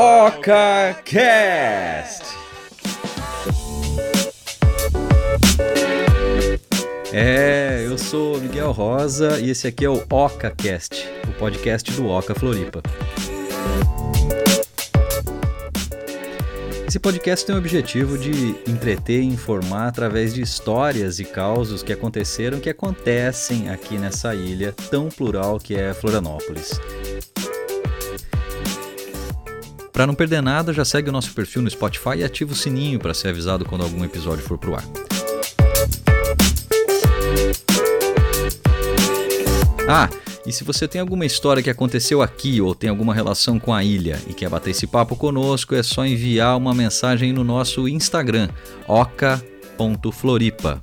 OcaCast. É, eu sou Miguel Rosa e esse aqui é o OcaCast, o podcast do Oca Floripa. Esse podcast tem o objetivo de entreter e informar através de histórias e causos que aconteceram, que acontecem aqui nessa ilha tão plural que é Florianópolis. Para não perder nada, já segue o nosso perfil no Spotify e ativa o sininho para ser avisado quando algum episódio for pro ar. Ah, e se você tem alguma história que aconteceu aqui ou tem alguma relação com a ilha e quer bater esse papo conosco, é só enviar uma mensagem no nosso Instagram, oca.floripa.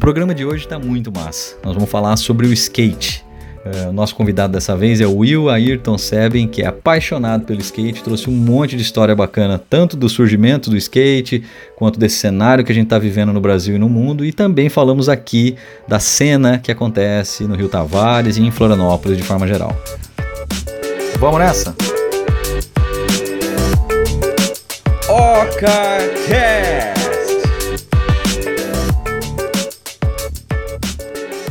programa de hoje está muito massa. Nós vamos falar sobre o skate. Uh, o nosso convidado dessa vez é o Will Ayrton Seben, que é apaixonado pelo skate, trouxe um monte de história bacana, tanto do surgimento do skate, quanto desse cenário que a gente está vivendo no Brasil e no mundo, e também falamos aqui da cena que acontece no Rio Tavares e em Florianópolis de forma geral. Vamos nessa? OcaCast!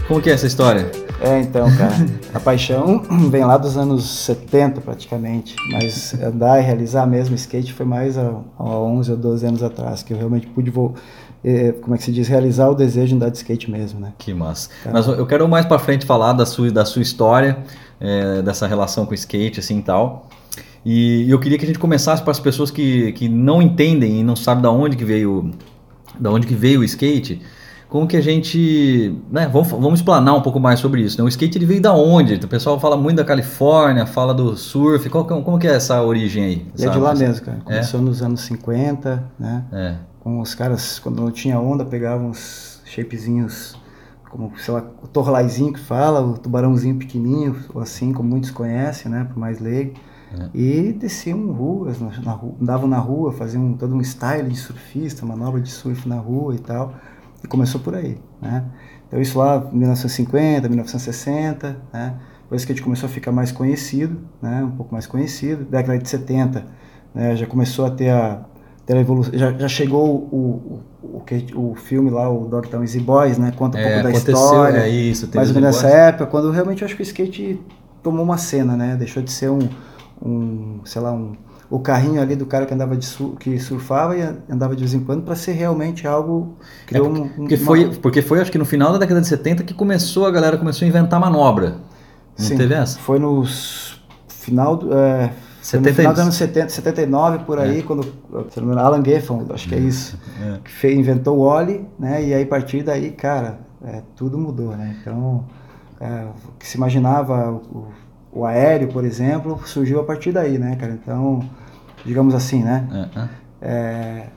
Como que é essa história? É, então, cara, a paixão vem lá dos anos 70 praticamente, mas andar e realizar mesmo skate foi mais há, há 11 ou 12 anos atrás, que eu realmente pude, eh, como é que se diz, realizar o desejo de andar de skate mesmo, né? Que massa. Tá. Mas eu quero mais para frente falar da sua, da sua história, é, dessa relação com o skate, assim, e tal. E eu queria que a gente começasse para as pessoas que, que não entendem e não sabem da onde que veio, da onde que veio o skate, como que a gente. Né, vamos, vamos explanar um pouco mais sobre isso. Né? O skate ele veio da onde? O pessoal fala muito da Califórnia, fala do surf. Qual, como que é essa origem aí? É de lá mesmo, cara. Começou é? nos anos 50, né? É. Com os caras, quando não tinha onda, pegavam uns shapezinhos, como, sei lá, o torlaizinho que fala, o tubarãozinho pequenininho, ou assim, como muitos conhecem, né? Por mais leigo. É. E desciam ruas, na, na, andavam na rua, faziam todo um style de surfista, manobra de surf na rua e tal. E começou por aí, né? Então isso lá, 1950, 1960, né? Depois que a gente começou a ficar mais conhecido, né? Um pouco mais conhecido. Década de 70, né? Já começou a ter a, ter a evolução, já, já chegou o, o, o, o filme lá, o Dogtown Easy Boys, né? Conta um é, pouco da história. É isso, mais ou menos nessa época, quando realmente eu acho que o skate tomou uma cena, né? Deixou de ser um, um sei lá, um o carrinho ali do cara que andava de sur, que surfava e andava de vez em quando para ser realmente algo criou é porque, um, porque uma... foi porque foi acho que no final da década de 70 que começou a galera começou a inventar manobra não Sim, teve essa foi no final do é, 70, no final dos anos 70, 79 por aí, é. quando Alan Geffen, acho que é isso, é. que fez, inventou o Oli, né? E aí a partir daí, cara, é, tudo mudou, né? Então, é, o que se imaginava o, o aéreo, por exemplo, surgiu a partir daí, né, cara? Então, digamos assim, né? Uh -huh. é,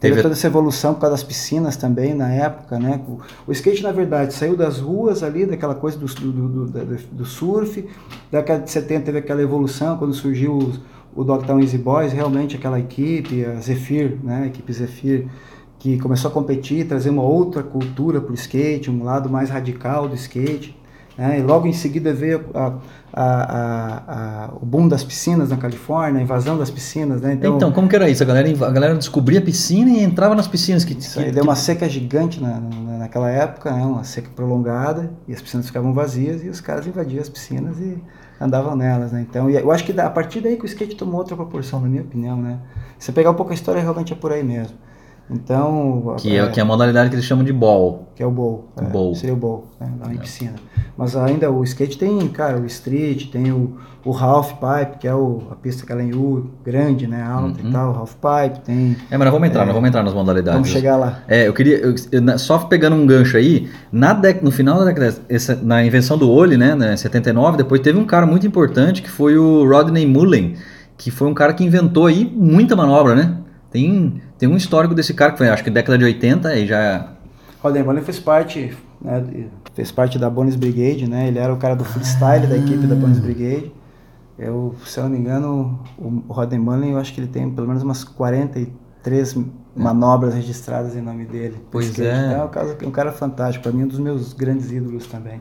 teve toda essa evolução por causa das piscinas também na época, né? O, o skate, na verdade, saiu das ruas ali, daquela coisa do, do, do, do surf. Da década de 70 teve aquela evolução, quando surgiu os, o Dogtown Easy Boys, realmente aquela equipe, a Zephyr, né? A equipe Zephyr, que começou a competir, trazer uma outra cultura para o skate, um lado mais radical do skate. Né? E logo em seguida veio a, a, a, o boom das piscinas na Califórnia, a invasão das piscinas. Né? Então, então, como que era isso? A galera, a galera descobria a piscina e entrava nas piscinas. Que, que, deu uma seca gigante na, na, naquela época, né? uma seca prolongada, e as piscinas ficavam vazias e os caras invadiam as piscinas e andavam nelas. Né? Então, eu acho que a partir daí que o skate tomou outra proporção, na minha opinião. Né? Se você pegar um pouco a história, realmente é por aí mesmo. Então. Que é, é, que é a modalidade que eles chamam de ball. Que é o. O é, bowl. Seria o bowl, né, lá em é. piscina. Mas ainda o skate tem, cara, o street, tem o, o half pipe, que é o, a pista que ela é em U, grande, né, alta uhum. e tal, o half pipe, tem... É, mas nós vamos entrar, é, nós vamos entrar nas modalidades. Vamos chegar lá. É, eu queria, eu, eu, só pegando um gancho aí, na dec, no final da década, essa, na invenção do Oli, né, né, 79, depois teve um cara muito importante que foi o Rodney Mullen, que foi um cara que inventou aí muita manobra, né? Tem, tem um histórico desse cara que foi, acho que década de 80 e já... Rodney Mullen fez parte, né, fez parte da Bones Brigade, né? Ele era o cara do freestyle ah. da equipe da Bones Brigade. Eu, se eu não me engano, o Rodney Mullen, eu acho que ele tem pelo menos umas 43 é. manobras registradas em nome dele. Pois é. Então, é um cara, um cara fantástico, para mim um dos meus grandes ídolos também.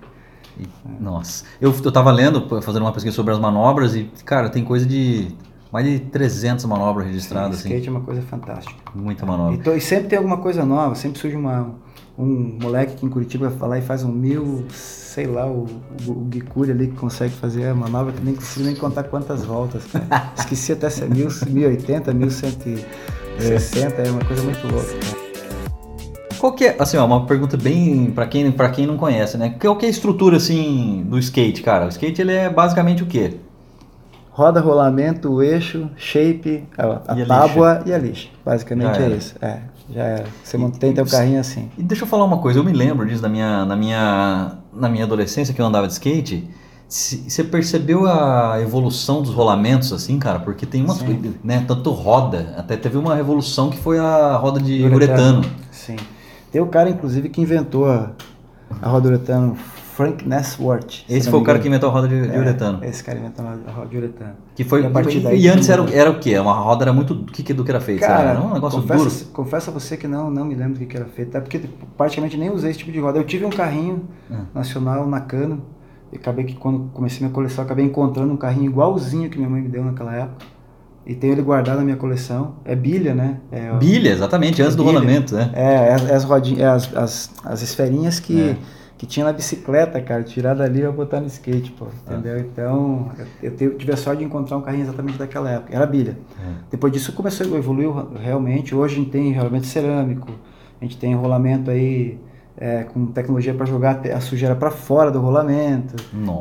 E, nossa. Eu, eu tava lendo, fazendo uma pesquisa sobre as manobras e, cara, tem coisa de mais de 300 manobras registradas. Sim, skate assim. é uma coisa fantástica. Muita manobra. E, to, e, sempre tem alguma coisa nova, sempre surge uma, um moleque aqui em Curitiba vai falar e faz um mil, sei lá, o, o, o Gicuri ali que consegue fazer a manobra que nem consigo nem contar quantas voltas. Esqueci até se é mil, 1080, 1160, é. é uma coisa muito louca. Qual que é, assim, ó, uma pergunta bem para quem, pra quem não conhece, né? Qual que é a estrutura, assim, do skate, cara? O skate, ele é basicamente o quê? Roda, rolamento, o eixo, shape, a, a e tábua e a lixa. Basicamente é isso. É, já era. Você mantém teu carrinho assim. E deixa eu falar uma coisa, eu me lembro disso na minha, na minha, na minha adolescência que eu andava de skate. Você percebeu a evolução dos rolamentos, assim, cara? Porque tem umas coisas, né? Tanto roda, até teve uma revolução que foi a roda de uretano. uretano. Sim. Tem o cara, inclusive, que inventou a, a roda uretano Frank Nesworth. Esse foi o cara que inventou a roda de, de é, uretano. Esse cara inventou a roda de uretano. Que foi, e, daí, e antes era, era o quê? Uma roda era muito... Do que, do que era feito? Cara, era um negócio confesso, duro? Confesso a você que não, não me lembro do que, era feito. Até porque praticamente nem usei esse tipo de roda. Eu tive um carrinho hum. nacional na Cano. E acabei que quando comecei minha coleção, acabei encontrando um carrinho igualzinho que minha mãe me deu naquela época. E tenho ele guardado na minha coleção. É bilha, né? É, bilha, exatamente, antes é do bilha. rolamento, né? É, é, é as rodinhas, é as, as, as esferinhas que... É que tinha na bicicleta, cara, tirar dali e botar no skate, pô, entendeu? Ah. Então, eu, eu, tive a sorte de encontrar um carrinho exatamente daquela época, era bilha. É. Depois disso começou, evoluiu realmente, hoje a gente tem rolamento cerâmico, a gente tem rolamento aí é, com tecnologia para jogar a sujeira para fora do rolamento.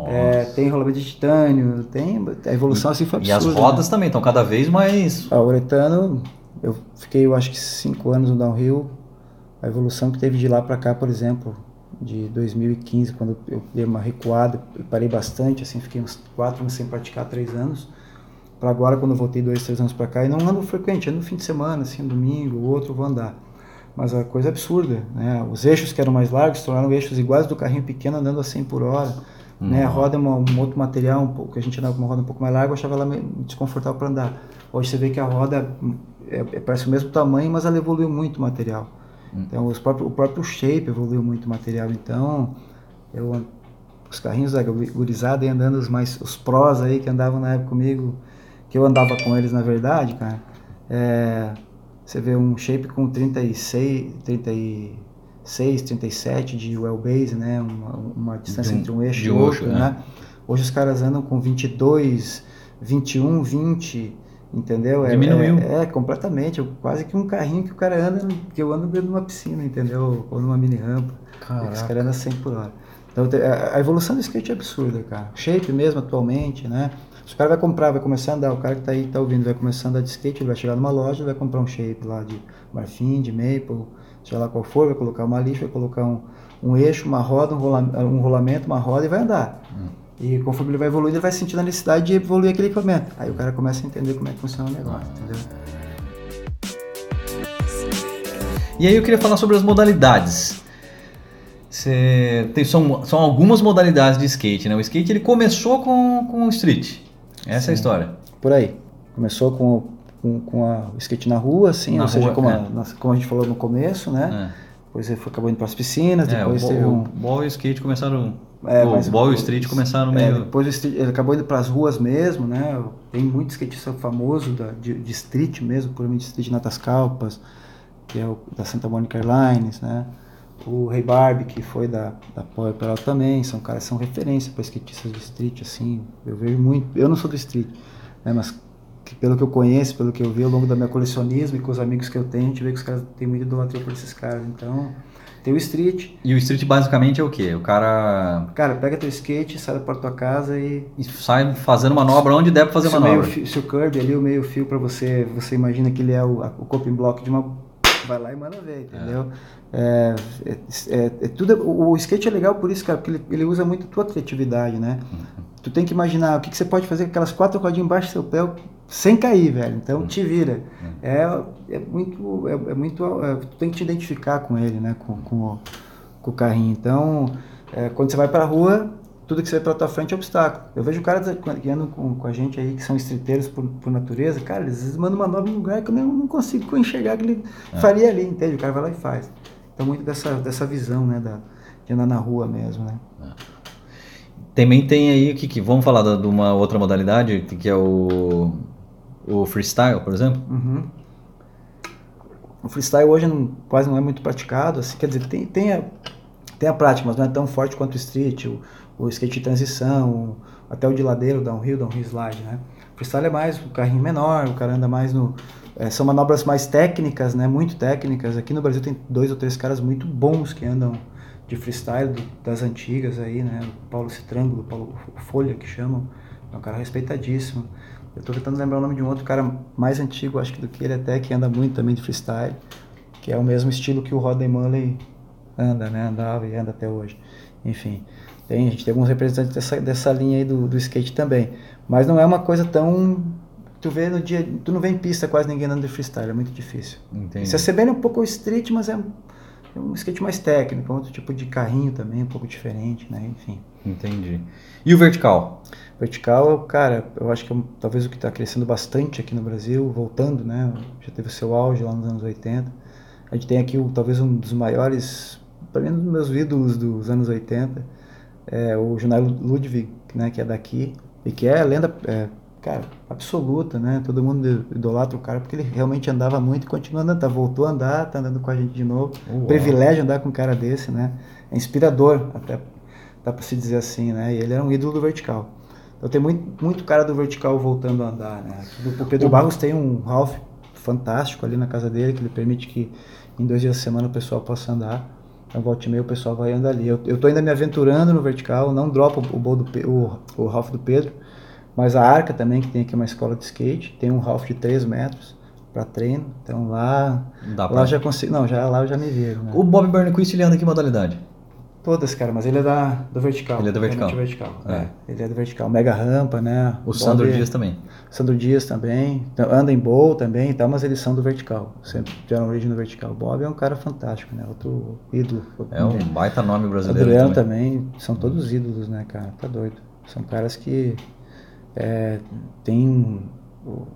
É, tem rolamento de titânio, tem a evolução e, assim foi absurda. E as rodas né? também estão cada vez mais. Ah, o uretano, eu fiquei, eu acho que cinco anos no downhill. A evolução que teve de lá para cá, por exemplo, de 2015, quando eu dei uma recuada, eu parei bastante, assim, fiquei uns quatro anos sem praticar, três anos, para agora, quando eu voltei dois, três anos para cá, e não ando frequente, ando no fim de semana, assim, um domingo, o outro, vou andar. Mas a coisa é absurda, né? Os eixos que eram mais largos tornaram eixos iguais do carrinho pequeno andando a 100 por hora. Uhum. Né? A roda é uma, um outro material, um pouco, que a gente andava com uma roda um pouco mais larga, eu achava ela desconfortável para andar. Hoje você vê que a roda é, é, parece o mesmo tamanho, mas ela evoluiu muito o material. Então, os próprios, o próprio shape evoluiu muito o material. Então, eu, os carrinhos da gurizada e andando os mais os prós aí que andavam na época comigo, que eu andava com eles na verdade, cara. É, você vê um shape com 36, 36, 37 de wheelbase, né? Uma, uma distância de, entre um eixo e outro, né? né? Hoje os caras andam com 22, 21, 20 Entendeu? É, Diminuiu. É, é, completamente. quase que um carrinho que o cara anda, que eu ando dentro de uma piscina, entendeu? Ou numa mini rampa. Caraca. Os caras andam 100 por hora. Então a evolução do skate é absurda, cara. Shape mesmo atualmente, né? Se o cara vai comprar, vai começar a andar, o cara que tá aí, tá ouvindo, vai começar a andar de skate, ele vai chegar numa loja, vai comprar um shape lá de marfim, de maple, sei lá qual for, vai colocar uma lixa, vai colocar um, um eixo, uma roda, um, rola, um rolamento, uma roda e vai andar. Hum. E conforme ele vai evoluindo, ele vai sentindo a necessidade de evoluir aquele equipamento. Aí o cara começa a entender como é que funciona o negócio, entendeu? E aí eu queria falar sobre as modalidades. Você tem, são, são algumas modalidades de skate, né? O skate ele começou com, com o street. Essa Sim, é a história. Por aí. Começou com, com, com a, o skate na rua, assim, na ou rua, seja, como, é. a, como a gente falou no começo, né? É. Depois ele foi, acabou indo para as piscinas, é, depois o, teve um... O ball e o skate começaram é, o Ball o Street começaram é, meio... É, depois street, ele acabou indo para as ruas mesmo, né? Tem muito skatista famoso da, de, de street mesmo, puramente street Natas Calpas, que é o da Santa Monica Airlines, né? O Rei Barbie, que foi da, da Power Peral também, são caras são referência para skatistas de street, assim. Eu vejo muito, eu não sou do street, né? Mas que, pelo que eu conheço, pelo que eu vi ao longo do meu colecionismo e com os amigos que eu tenho, a gente vê que os caras têm muito idolatria por esses caras, então... Tem o street. E o street basicamente é o quê? O cara. Cara, pega teu skate, sai da porta da tua casa e. E sai fazendo manobra onde pra fazer se manobra. Meio, se o curb ali, o meio fio pra você, você imagina que ele é o, o coping block de uma. Vai lá e manda ver, entendeu? É. É, é, é, tudo, o, o, skate é legal por isso, cara, porque ele, ele usa muito a tua criatividade, né? Uhum. Tu tem que imaginar o que, que você pode fazer com aquelas quatro rodinhas embaixo do seu pé sem cair, velho. Então te vira. É, é muito. É, é muito é, tu tem que te identificar com ele, né? Com, com, o, com o carrinho. Então, é, quando você vai pra rua, tudo que você vê pela tua frente é obstáculo. Eu vejo caras que andam com, com a gente aí, que são estriteiros por, por natureza, cara, eles, mandam uma nova em lugar que eu não, não consigo enxergar que ele é. faria ali, entende? O cara vai lá e faz. Então, muito dessa, dessa visão, né? Da, de andar na rua mesmo, né? É. Também tem aí, que, que vamos falar de uma outra modalidade, que é o, o freestyle, por exemplo? Uhum. O freestyle hoje não, quase não é muito praticado, assim, quer dizer, tem, tem, a, tem a prática, mas não é tão forte quanto o street, o, o skate de transição, até o de ladeira, o downhill, downhill slide, né? O freestyle é mais o carrinho menor, o cara anda mais no... É, são manobras mais técnicas, né? Muito técnicas. Aqui no Brasil tem dois ou três caras muito bons que andam de freestyle do, das antigas aí, né? O Paulo Citrângulo, o Paulo Folha que chamam, é um cara respeitadíssimo. Eu tô tentando lembrar o nome de um outro cara mais antigo, acho que do que ele até, que anda muito também de freestyle, que é o mesmo estilo que o Rodney Mullen anda, né? Andava e anda até hoje. Enfim, tem, a gente tem alguns representantes dessa, dessa linha aí do, do skate também. Mas não é uma coisa tão. Tu vê no dia. Tu não vê em pista quase ninguém andando de freestyle, é muito difícil. Entendi. Se assemelha um pouco street, mas é, é um skate mais técnico, outro tipo de carrinho também, um pouco diferente, né? Enfim. Entendi. E o vertical? Vertical, cara, eu acho que é talvez o que está crescendo bastante aqui no Brasil, voltando, né? Já teve o seu auge lá nos anos 80. A gente tem aqui o, talvez um dos maiores, pelo menos meus ídolos dos anos 80 é, o Junai Ludwig, né, que é daqui, e que é lenda, é, cara, absoluta, né? Todo mundo idolatra o cara porque ele realmente andava muito e continua andando, tá, voltou a andar, tá andando com a gente de novo. Uau. Privilégio andar com um cara desse, né? É inspirador, até dá para se dizer assim, né? E ele era um ídolo do vertical. Então tem muito, muito cara do vertical voltando a andar, né? O Pedro Barros tem um Ralph fantástico ali na casa dele que ele permite que em dois dias da semana o pessoal possa andar. Então, volta e meia, o pessoal vai andando ali. Eu, eu tô ainda me aventurando no vertical, não dropo o, o, do, o, o Ralph do Pedro, mas a Arca também, que tem aqui uma escola de skate, tem um Ralph de 3 metros para treino. Então lá, Dá lá já consigo. Não, já lá eu já me viro. Né? O Bob Burnquist ele anda em que modalidade? Todas, cara, mas ele é da, do vertical. Ele é do vertical. vertical. É. é. Ele é do vertical. Mega rampa, né? O Sandro Dias também. Sandro Dias também. Então, anda em bowl também e tal, mas eles são do vertical. Sempre tiveram origem no vertical. Bob é um cara fantástico, né? Outro ídolo. É um baita nome brasileiro. Adriano também. também. São todos ídolos, né, cara? Tá doido. São caras que é, tem. O,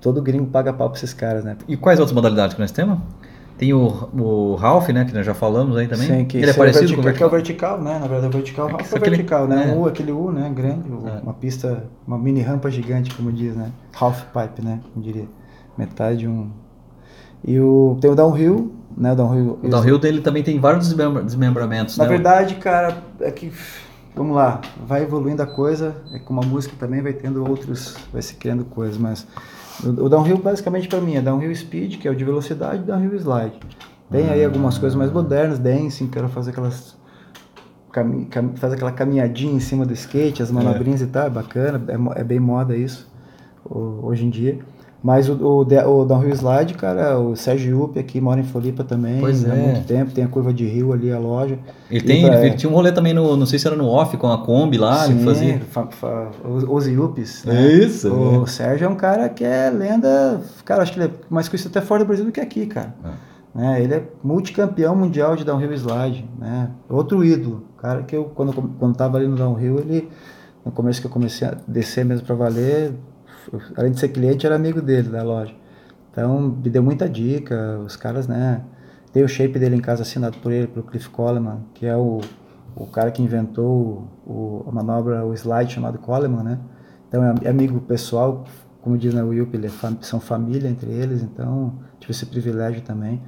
todo gringo paga pau pra esses caras, né? E quais outras modalidades que nós temos? Tem o, o Ralph, né, que nós já falamos aí também. Sim, que ele é parecido vertical, com o vertical. É o vertical, né? Na verdade, o vertical, é, Ralph é vertical, né? É. Um U, aquele U, né, grande, é. uma pista, uma mini rampa gigante, como diz, né? Half pipe, né, como diria. Metade de um... E o, tem o downhill, né, o downhill... O downhill dele também tem vários desmembramentos, Na né? verdade, cara, é que... Vamos lá, vai evoluindo a coisa, é como a música também vai tendo outros, vai se criando coisas, mas o, downhill basicamente para mim é downhill speed, que é o de velocidade, e downhill slide. Tem aí algumas coisas mais modernas, dancing, quero fazer aquelas cam, cam, fazer aquela caminhadinha em cima do skate, as manobrinhas é. e tal, é bacana, é, é bem moda isso hoje em dia. Mas o, o, o Downhill Slide, cara, o Sérgio Yupi aqui mora em Floripa também pois há é. muito tempo, tem a curva de rio ali, a loja. Ele, tem, pra, ele tinha um rolê também, no, não sei se era no off, com a Kombi lá, sim, ele fazia. Fa, fa, os, Yuppies. Né? Isso. O né? Sérgio é um cara que é lenda, cara, acho que ele é mais conhecido até fora do Brasil do que aqui, cara. É. Né? Ele é multicampeão mundial de Downhill Slide, né? Outro ídolo, cara que eu, quando, quando tava ali no Downhill, ele, no começo que eu comecei a descer mesmo para valer, além de ser cliente, era amigo dele da loja. Então, me deu muita dica, os caras, né? Tem o shape dele em casa assinado por ele, pelo Cliff Coleman, que é o, o cara que inventou o, a manobra, o slide chamado Coleman, né? Então, é amigo pessoal, como diz na Wilp, é são família entre eles, então tive esse privilégio também.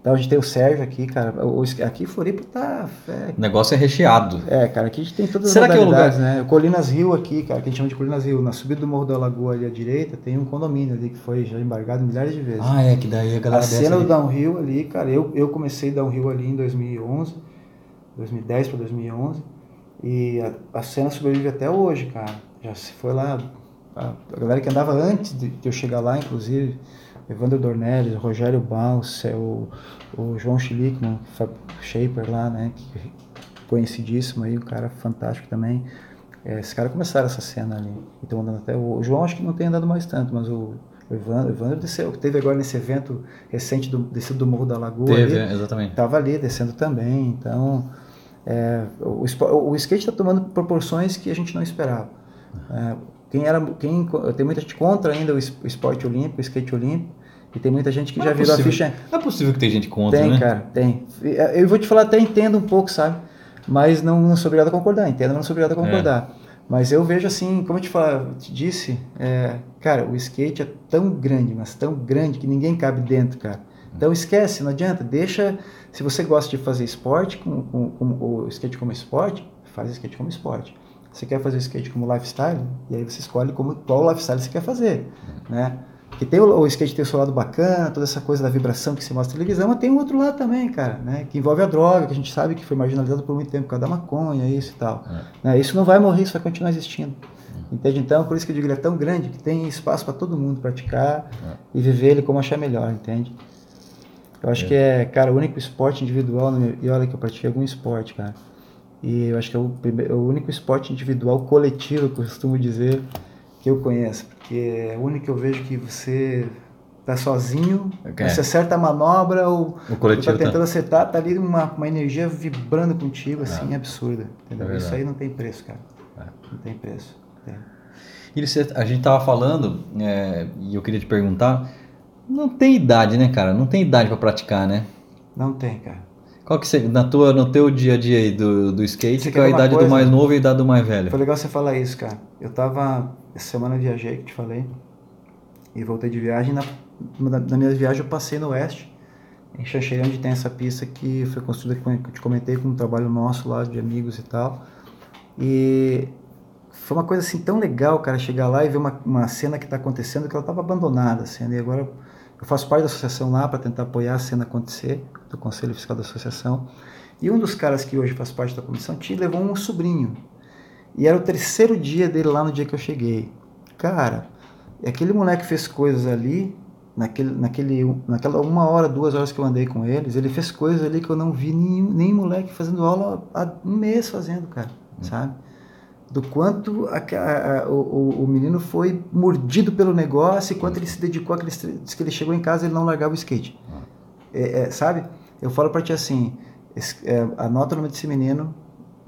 Então a gente tem o Sérgio aqui, cara. O, aqui Floripa tá. É, o negócio é recheado. É, cara, aqui a gente tem todas Será as modalidades, que é o lugar... né? Colinas Rio aqui, cara, que a gente chama de Colinas Rio. Na subida do Morro da Lagoa ali à direita, tem um condomínio ali que foi já embargado milhares de vezes. Ah, é, que daí a galera. A cena do ali. downhill ali, cara, eu, eu comecei downhill ali em 2011, 2010 para 2011. E a, a cena sobrevive até hoje, cara. Já se foi lá. A, galera que andava antes de eu chegar lá, inclusive Evandro Dornelles, Rogério Baus, o, o João Schlickman, Shaper lá, né, que, conhecidíssimo aí, um cara fantástico também. É, esses caras começaram essa cena ali. Então, andando até o, o João acho que não tem andado mais tanto, mas o, o Evandro, o Evandro desceu, teve agora nesse evento recente do descido do Morro da Lagoa. Teve, ali, exatamente. Tava ali descendo também. Então, é, o, o, o skate está tomando proporções que a gente não esperava. É, quem era, quem, tem muita gente contra ainda o esporte olímpico, o skate olímpico, e tem muita gente que já é virou possível. a ficha. Não é possível que tem gente contra, tem, né? Tem, cara, tem. Eu vou te falar, até entendo um pouco, sabe? mas não, não sou obrigado a concordar, entenda, não sou obrigado a concordar. É. Mas eu vejo assim, como eu te, falo, te disse, é, cara, o skate é tão grande, mas tão grande que ninguém cabe dentro, cara. Então esquece, não adianta, deixa. Se você gosta de fazer esporte, com, com, com o skate como esporte, faz skate como esporte. Você quer fazer skate como lifestyle, e aí você escolhe como, qual lifestyle você quer fazer, né? Que tem o, o, skate tem o seu lado bacana, toda essa coisa da vibração que se mostra na televisão, mas tem um outro lado também, cara, né? Que envolve a droga, que a gente sabe que foi marginalizado por muito tempo por causa da maconha, isso e tal. É. Né? Isso não vai morrer, isso vai continuar existindo. Entende? Então, por isso que eu digo, ele é tão grande que tem espaço para todo mundo praticar é. e viver ele como achar melhor, entende? Eu acho é. que é, cara, o único esporte individual, e olha que eu pratiquei algum esporte, cara. E eu acho que é o, primeiro, é o único esporte individual coletivo, que eu costumo dizer, que eu conheço. Porque é o único que eu vejo que você tá sozinho, okay. você acerta a manobra ou o coletivo tá tentando tá... acertar, tá ali uma, uma energia vibrando contigo, assim, é. absurda. Entendeu? É Isso aí não tem preço, cara. É. Não tem preço. Tem. E a gente tava falando, é, e eu queria te perguntar, não tem idade, né, cara? Não tem idade para praticar, né? Não tem, cara. Qual que você, na tua, no teu dia a dia aí do, do skate, qual é a idade coisa? do mais novo e a idade do mais velho? Foi legal você falar isso, cara. Eu tava, essa semana eu viajei, que te falei, e voltei de viagem. Na, na minha viagem eu passei no oeste, em Xanxerê, onde tem essa pista que foi construída, que eu te comentei, com um trabalho nosso lá, de amigos e tal. E foi uma coisa assim tão legal, cara, chegar lá e ver uma, uma cena que está acontecendo que ela estava abandonada, assim, e agora eu faço parte da associação lá para tentar apoiar a cena acontecer, do Conselho Fiscal da Associação. E um dos caras que hoje faz parte da comissão te levou um sobrinho. E era o terceiro dia dele lá no dia que eu cheguei. Cara, aquele moleque fez coisas ali, naquele, naquele, naquela uma hora, duas horas que eu andei com eles, ele fez coisas ali que eu não vi nenhum, nem moleque fazendo aula há um mês fazendo, cara, hum. sabe? Do quanto a, a, o, o, menino foi mordido pelo negócio e quanto ele se dedicou àquele que ele chegou em casa ele não largava o skate. É, é, sabe? Eu falo para ti assim esse, é, anota o nome desse menino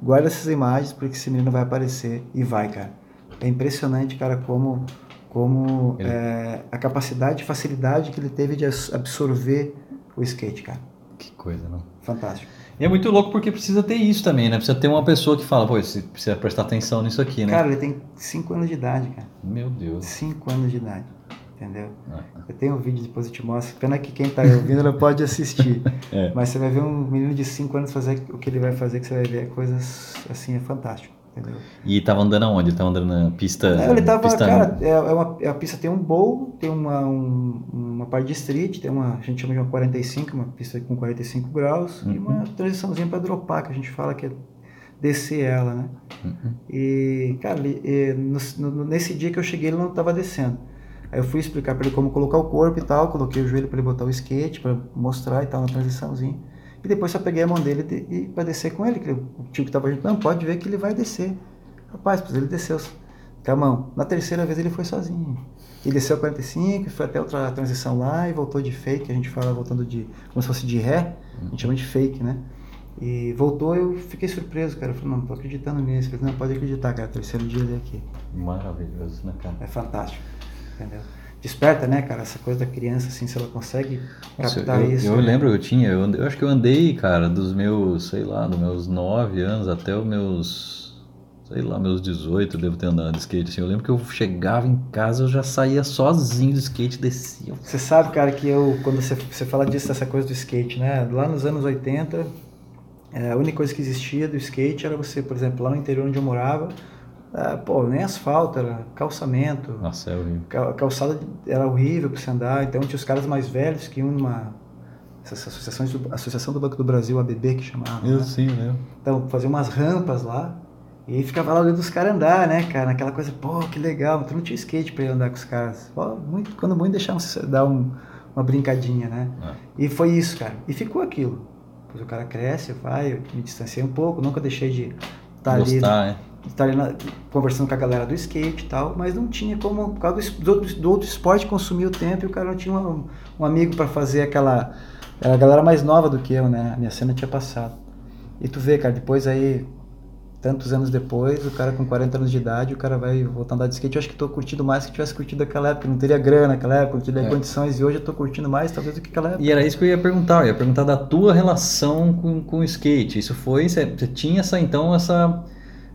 guarda essas imagens porque esse menino vai aparecer e vai cara. É impressionante cara como como é, a capacidade e facilidade que ele teve de absorver o skate cara. Que coisa não? Fantástico e é muito louco porque precisa ter isso também, né? Precisa ter uma pessoa que fala, pô, você precisa prestar atenção nisso aqui, né? Cara, ele tem 5 anos de idade, cara. Meu Deus. 5 anos de idade. Entendeu? Ah. Eu tenho um vídeo depois eu te mostro. Pena que quem tá ouvindo não pode assistir. é. Mas você vai ver um menino de 5 anos fazer o que ele vai fazer, que você vai ver coisas assim, é fantástico. Entendeu? E tava andando aonde? Ele tava andando na pista. Não, ele tava, pista... cara, é, é uma, é a pista tem um bowl, tem uma, um, uma parte de street, tem uma, a gente chama de uma 45, uma pista com 45 graus, uhum. e uma transiçãozinha para dropar, que a gente fala que é descer ela, né? Uhum. E, cara, e, no, no, nesse dia que eu cheguei, ele não tava descendo. Aí eu fui explicar para ele como colocar o corpo e tal, coloquei o joelho para ele botar o skate, para mostrar e tal, na transiçãozinha. E depois só peguei a mão dele e, para descer com ele, que o tio que estava junto, não, pode ver que ele vai descer. Rapaz, pois ele desceu com a mão. Na terceira vez ele foi sozinho. Ele desceu 45, foi até outra transição lá e voltou de fake, a gente fala voltando de, como se fosse de ré, a gente chama de fake, né? E voltou, eu fiquei surpreso, cara. Eu falei, não, não tô acreditando nisso. Eu falei, não, pode acreditar, cara, terceiro dia dele aqui. Maravilhoso, né, cara? É fantástico, entendeu? Desperta, né, cara, essa coisa da criança, assim, se ela consegue captar eu, isso. Eu né? lembro, eu tinha, eu, eu, acho que eu andei, cara, dos meus, sei lá, dos meus 9 anos até os meus, sei lá, meus 18, eu devo ter andado de skate, assim, eu lembro que eu chegava em casa, eu já saía sozinho do skate, descia. Você sabe, cara, que eu, quando você, você fala disso, dessa coisa do skate, né, lá nos anos 80, é, a única coisa que existia do skate era você, por exemplo, lá no interior onde eu morava, ah, pô, nem asfalto, era calçamento. Nossa, é horrível. calçada era horrível para você andar. Então tinha os caras mais velhos que iam numa. Essa associação, associação do Banco do Brasil, ABB, que chamava. Eu né? sim, né? Então, fazia umas rampas lá. E ficava lá olhando os caras andar, né, cara? Naquela coisa, pô, que legal. Então não tinha skate para ir andar com os caras. Pô, muito, quando muito deixavam dar um, uma brincadinha, né? É. E foi isso, cara. E ficou aquilo. Depois o cara cresce, vai, eu me distanciei um pouco, nunca deixei de estar tá Gostar, ali. É estar na, conversando com a galera do skate e tal, mas não tinha como, por causa do, do, do outro esporte consumir o tempo e o cara não tinha um, um amigo para fazer aquela. Era a galera mais nova do que eu, né? A minha cena tinha passado. E tu vê, cara, depois aí tantos anos depois, o cara com 40 anos de idade, o cara vai voltar a andar de skate. Eu acho que estou curtindo mais que tivesse curtido aquela época. Não teria grana naquela época, não teria é. condições. E hoje eu estou curtindo mais, talvez, do que aquela época. E era isso que eu ia perguntar. Eu ia perguntar da tua relação com, com o skate. Isso foi. Você tinha essa, então, essa.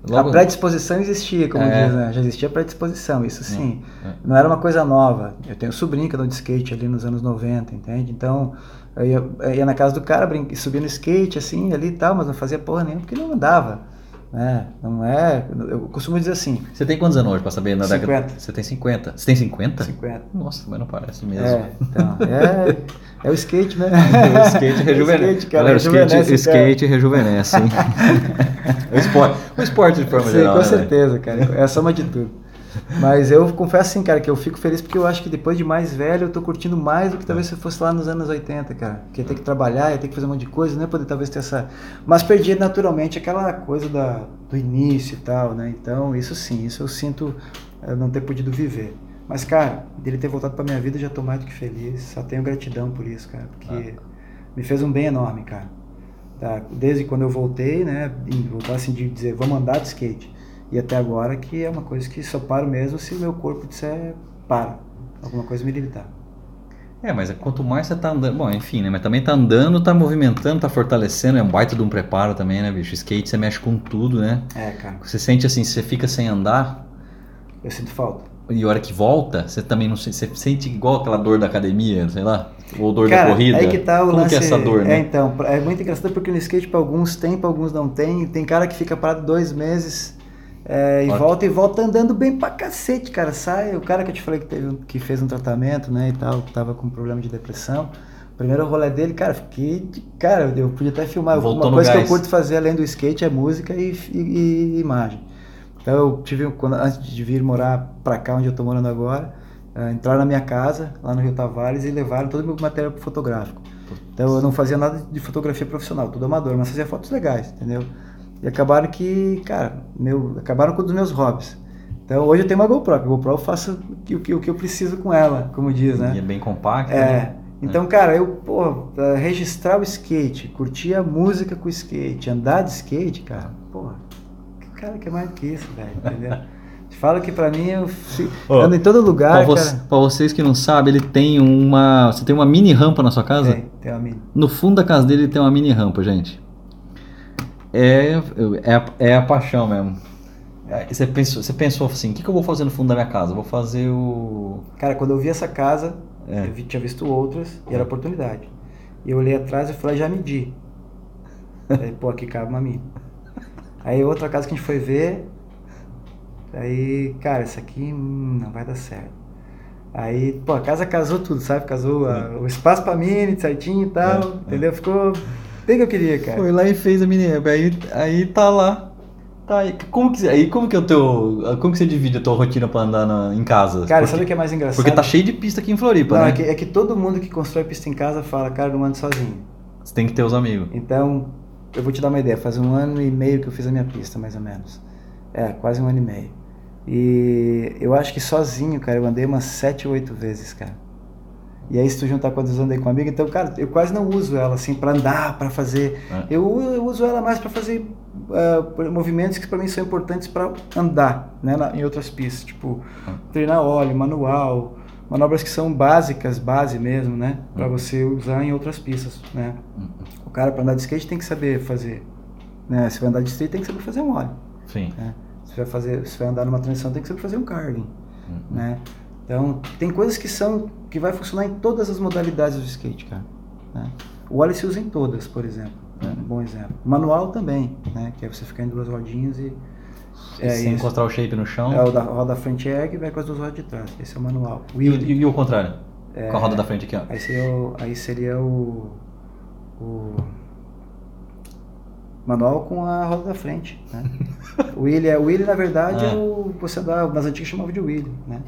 Logo... A predisposição existia, como é. diz, né? Já existia predisposição, isso sim. É. Não era uma coisa nova. Eu tenho um sobrinho que andou de skate ali nos anos 90, entende? Então, eu ia, eu ia na casa do cara, subia no skate, assim, ali e tal, mas não fazia porra nenhuma porque não andava. É, não é. Eu costumo dizer assim. Você tem quantos anos hoje para saber na 50. década? Você tem 50. Você tem 50? 50. Nossa, mas não parece mesmo. É, então. É, é o skate, né? O skate rejuvenesce. O skate, cara, Galera, rejuvenesce, skate, cara. skate rejuvenesce, hein? o, esporte, o esporte de forma Sim, geral. Com né, certeza, cara. É a soma de tudo. Mas eu confesso assim, cara, que eu fico feliz porque eu acho que depois de mais velho eu tô curtindo mais do que talvez se eu fosse lá nos anos 80, cara. Porque ia ter que trabalhar, ia ter que fazer um monte de coisa, ia poder talvez ter essa. Mas perdi naturalmente aquela coisa da, do início e tal, né? Então, isso sim, isso eu sinto eh, não ter podido viver. Mas, cara, dele ter voltado pra minha vida, já tô mais do que feliz. Só tenho gratidão por isso, cara. Porque ah. me fez um bem enorme, cara. Tá? Desde quando eu voltei, né? Voltar assim de dizer, vamos andar de skate e até agora que é uma coisa que só paro mesmo se o meu corpo disser para, alguma coisa me limitar. É, mas quanto mais você tá andando, bom, enfim, né, mas também tá andando, tá movimentando, tá fortalecendo, é um baita de um preparo também, né, bicho? Skate você mexe com tudo, né? É, cara. Você sente assim, você fica sem andar? Eu sinto falta. E a hora que volta, você também não você sente igual aquela dor da academia, sei lá, ou dor Cara, da corrida. Aí que tá o Como lance, que é essa dor, né? É, então, é muito engraçado porque no skate para alguns tem, para alguns não tem. Tem cara que fica parado dois meses é, e volta e volta andando bem pra cacete, cara. Sai, o cara que eu te falei que, teve, que fez um tratamento, né, e tal, que tava com problema de depressão. O primeiro rolê dele, cara, fiquei. Cara, eu podia até filmar. Voltou Uma coisa que eu curto fazer além do skate é música e, e, e imagem. Então eu tive, quando, antes de vir morar pra cá, onde eu tô morando agora, uh, entraram na minha casa, lá no Rio Tavares, e levaram todo o meu material fotográfico. Então eu não fazia nada de fotografia profissional, tudo amador, mas fazia fotos legais, entendeu? E acabaram que, cara, meu, acabaram com um dos meus hobbies. Então hoje eu tenho uma GoPro, a GoPro eu faço o que, o que eu preciso com ela, como diz, né? E é bem compacta. É. Né? Então, é. cara, eu, pô, registrar o skate, curtir a música com o skate, andar de skate, cara, pô, que cara que é mais do que isso, velho, entendeu? Fala que pra mim eu oh, ando em todo lugar, pra vocês que não sabem, ele tem uma. Você tem uma mini rampa na sua casa? Tem, tem uma mini. No fundo da casa dele tem uma mini rampa, gente é, é, é a paixão mesmo. Você pensou, você pensou assim, o que, que eu vou fazer no fundo da minha casa? vou fazer o... Cara, quando eu vi essa casa, é. eu vi, tinha visto outras e era oportunidade. E eu olhei atrás e falei, já medi. pô, aqui cabe uma minha. Aí outra casa que a gente foi ver, aí, cara, essa aqui hum, não vai dar certo. Aí, pô, a casa casou tudo, sabe? Casou a, o espaço pra mim, certinho e tal, é, entendeu? Ficou Bem que eu queria, cara. Foi lá e fez a mini. Aí, aí tá lá. Tá aí. Como que, aí como que é o teu. Como que você divide a tua rotina pra andar na, em casa? Cara, porque, sabe o que é mais engraçado? Porque tá cheio de pista aqui em Floripa, não, né? É que, é que todo mundo que constrói pista em casa fala, cara, não ando sozinho. Você tem que ter os amigos. Então, eu vou te dar uma ideia. Faz um ano e meio que eu fiz a minha pista, mais ou menos. É, quase um ano e meio. E eu acho que sozinho, cara, eu andei umas sete ou oito vezes, cara. E aí se tu juntar quando eu andei com amigo, então, cara, eu quase não uso ela assim para andar, para fazer. É. Eu, eu, uso ela mais para fazer uh, movimentos que para mim são importantes para andar, né, na, em outras pistas, tipo é. treinar óleo, manual, manobras que são básicas, base mesmo, né, para é. você usar em outras pistas, né. Uhum. O cara para andar de skate tem que saber fazer, né, se vai andar de street tem que saber fazer um óleo. Sim. Né? Se vai fazer, se vai andar numa transição tem que saber fazer um carving, uhum. né. Então, tem coisas que são que vai funcionar em todas as modalidades do skate, cara. Né? O óleo se usa em todas, por exemplo. Né? Um bom exemplo. Manual também, né? Que é você ficar em duas rodinhas e. É, Sem isso. encontrar o shape no chão. É o da roda frente egg e vai com as duas rodas de trás. Esse é o manual. E, e, e, o contrário? É, com a roda da frente aqui, ó. Aí seria o. Aí seria o, o manual com a roda da frente, né? o Willy, é, o Willy na verdade é, é o você dá, nas antigas chamava de Willy, né?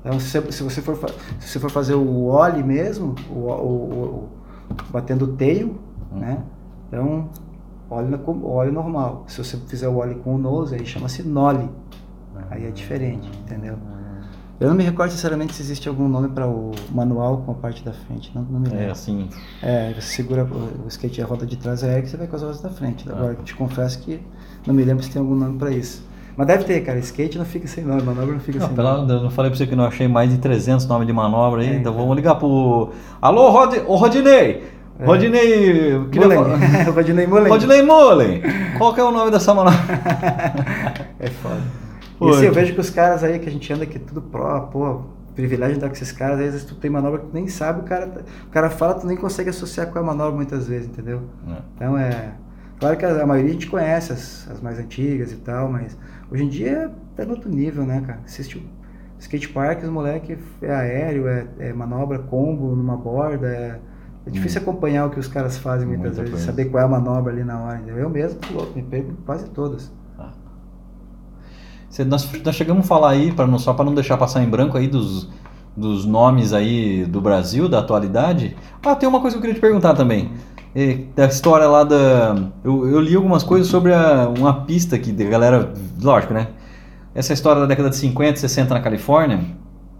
Então se você, se você for se você for fazer o ollie mesmo, o, o, o batendo o tail, hum. né? Então óleo, óleo normal. Se você fizer o óleo com o nose, aí chama-se nollie. Aí é diferente, entendeu? Eu não me recordo sinceramente se existe algum nome para o manual com a parte da frente, não, não me lembro. É assim. É, você segura o, o skate a roda de trás é que você vai com as rodas da frente. Agora, ah. te confesso que não me lembro se tem algum nome para isso. Mas deve ter, cara. Skate não fica sem nome, manobra não fica não, sem pela, nome. Eu falei pra você que não achei mais de 300 nomes de manobra aí, é, então vamos ligar pro. Alô, Rod... Ô, Rodinei! É. Rodinei. Mullen. Rodinei Mullen. Rodinei Mullen. Qual que é o nome dessa manobra? é foda. E assim, eu vejo que os caras aí que a gente anda aqui tudo pró, pô, privilégio de andar com esses caras, às vezes tu tem manobra que tu nem sabe, o cara, o cara fala, tu nem consegue associar com a manobra muitas vezes, entendeu? É. Então é. Claro que a, a, maioria a gente conhece as, as mais antigas e tal, mas Hoje em dia é no outro nível, né, cara? Assiste o skate park, os moleque é aéreo, é, é, manobra combo numa borda, é, é difícil hum. acompanhar o que os caras fazem muitas Muita vezes, coisa. saber qual é a manobra ali na hora. Eu mesmo, louco, me pego quase todas. Ah. nós, nós chegamos a falar aí, pra não, só para não deixar passar em branco aí dos, dos nomes aí do Brasil, da atualidade. Ah, tem uma coisa que eu queria te perguntar também. Hum da história lá da. Eu, eu li algumas coisas sobre a, uma pista que a galera. Lógico, né? Essa história da década de 50, 60 na Califórnia,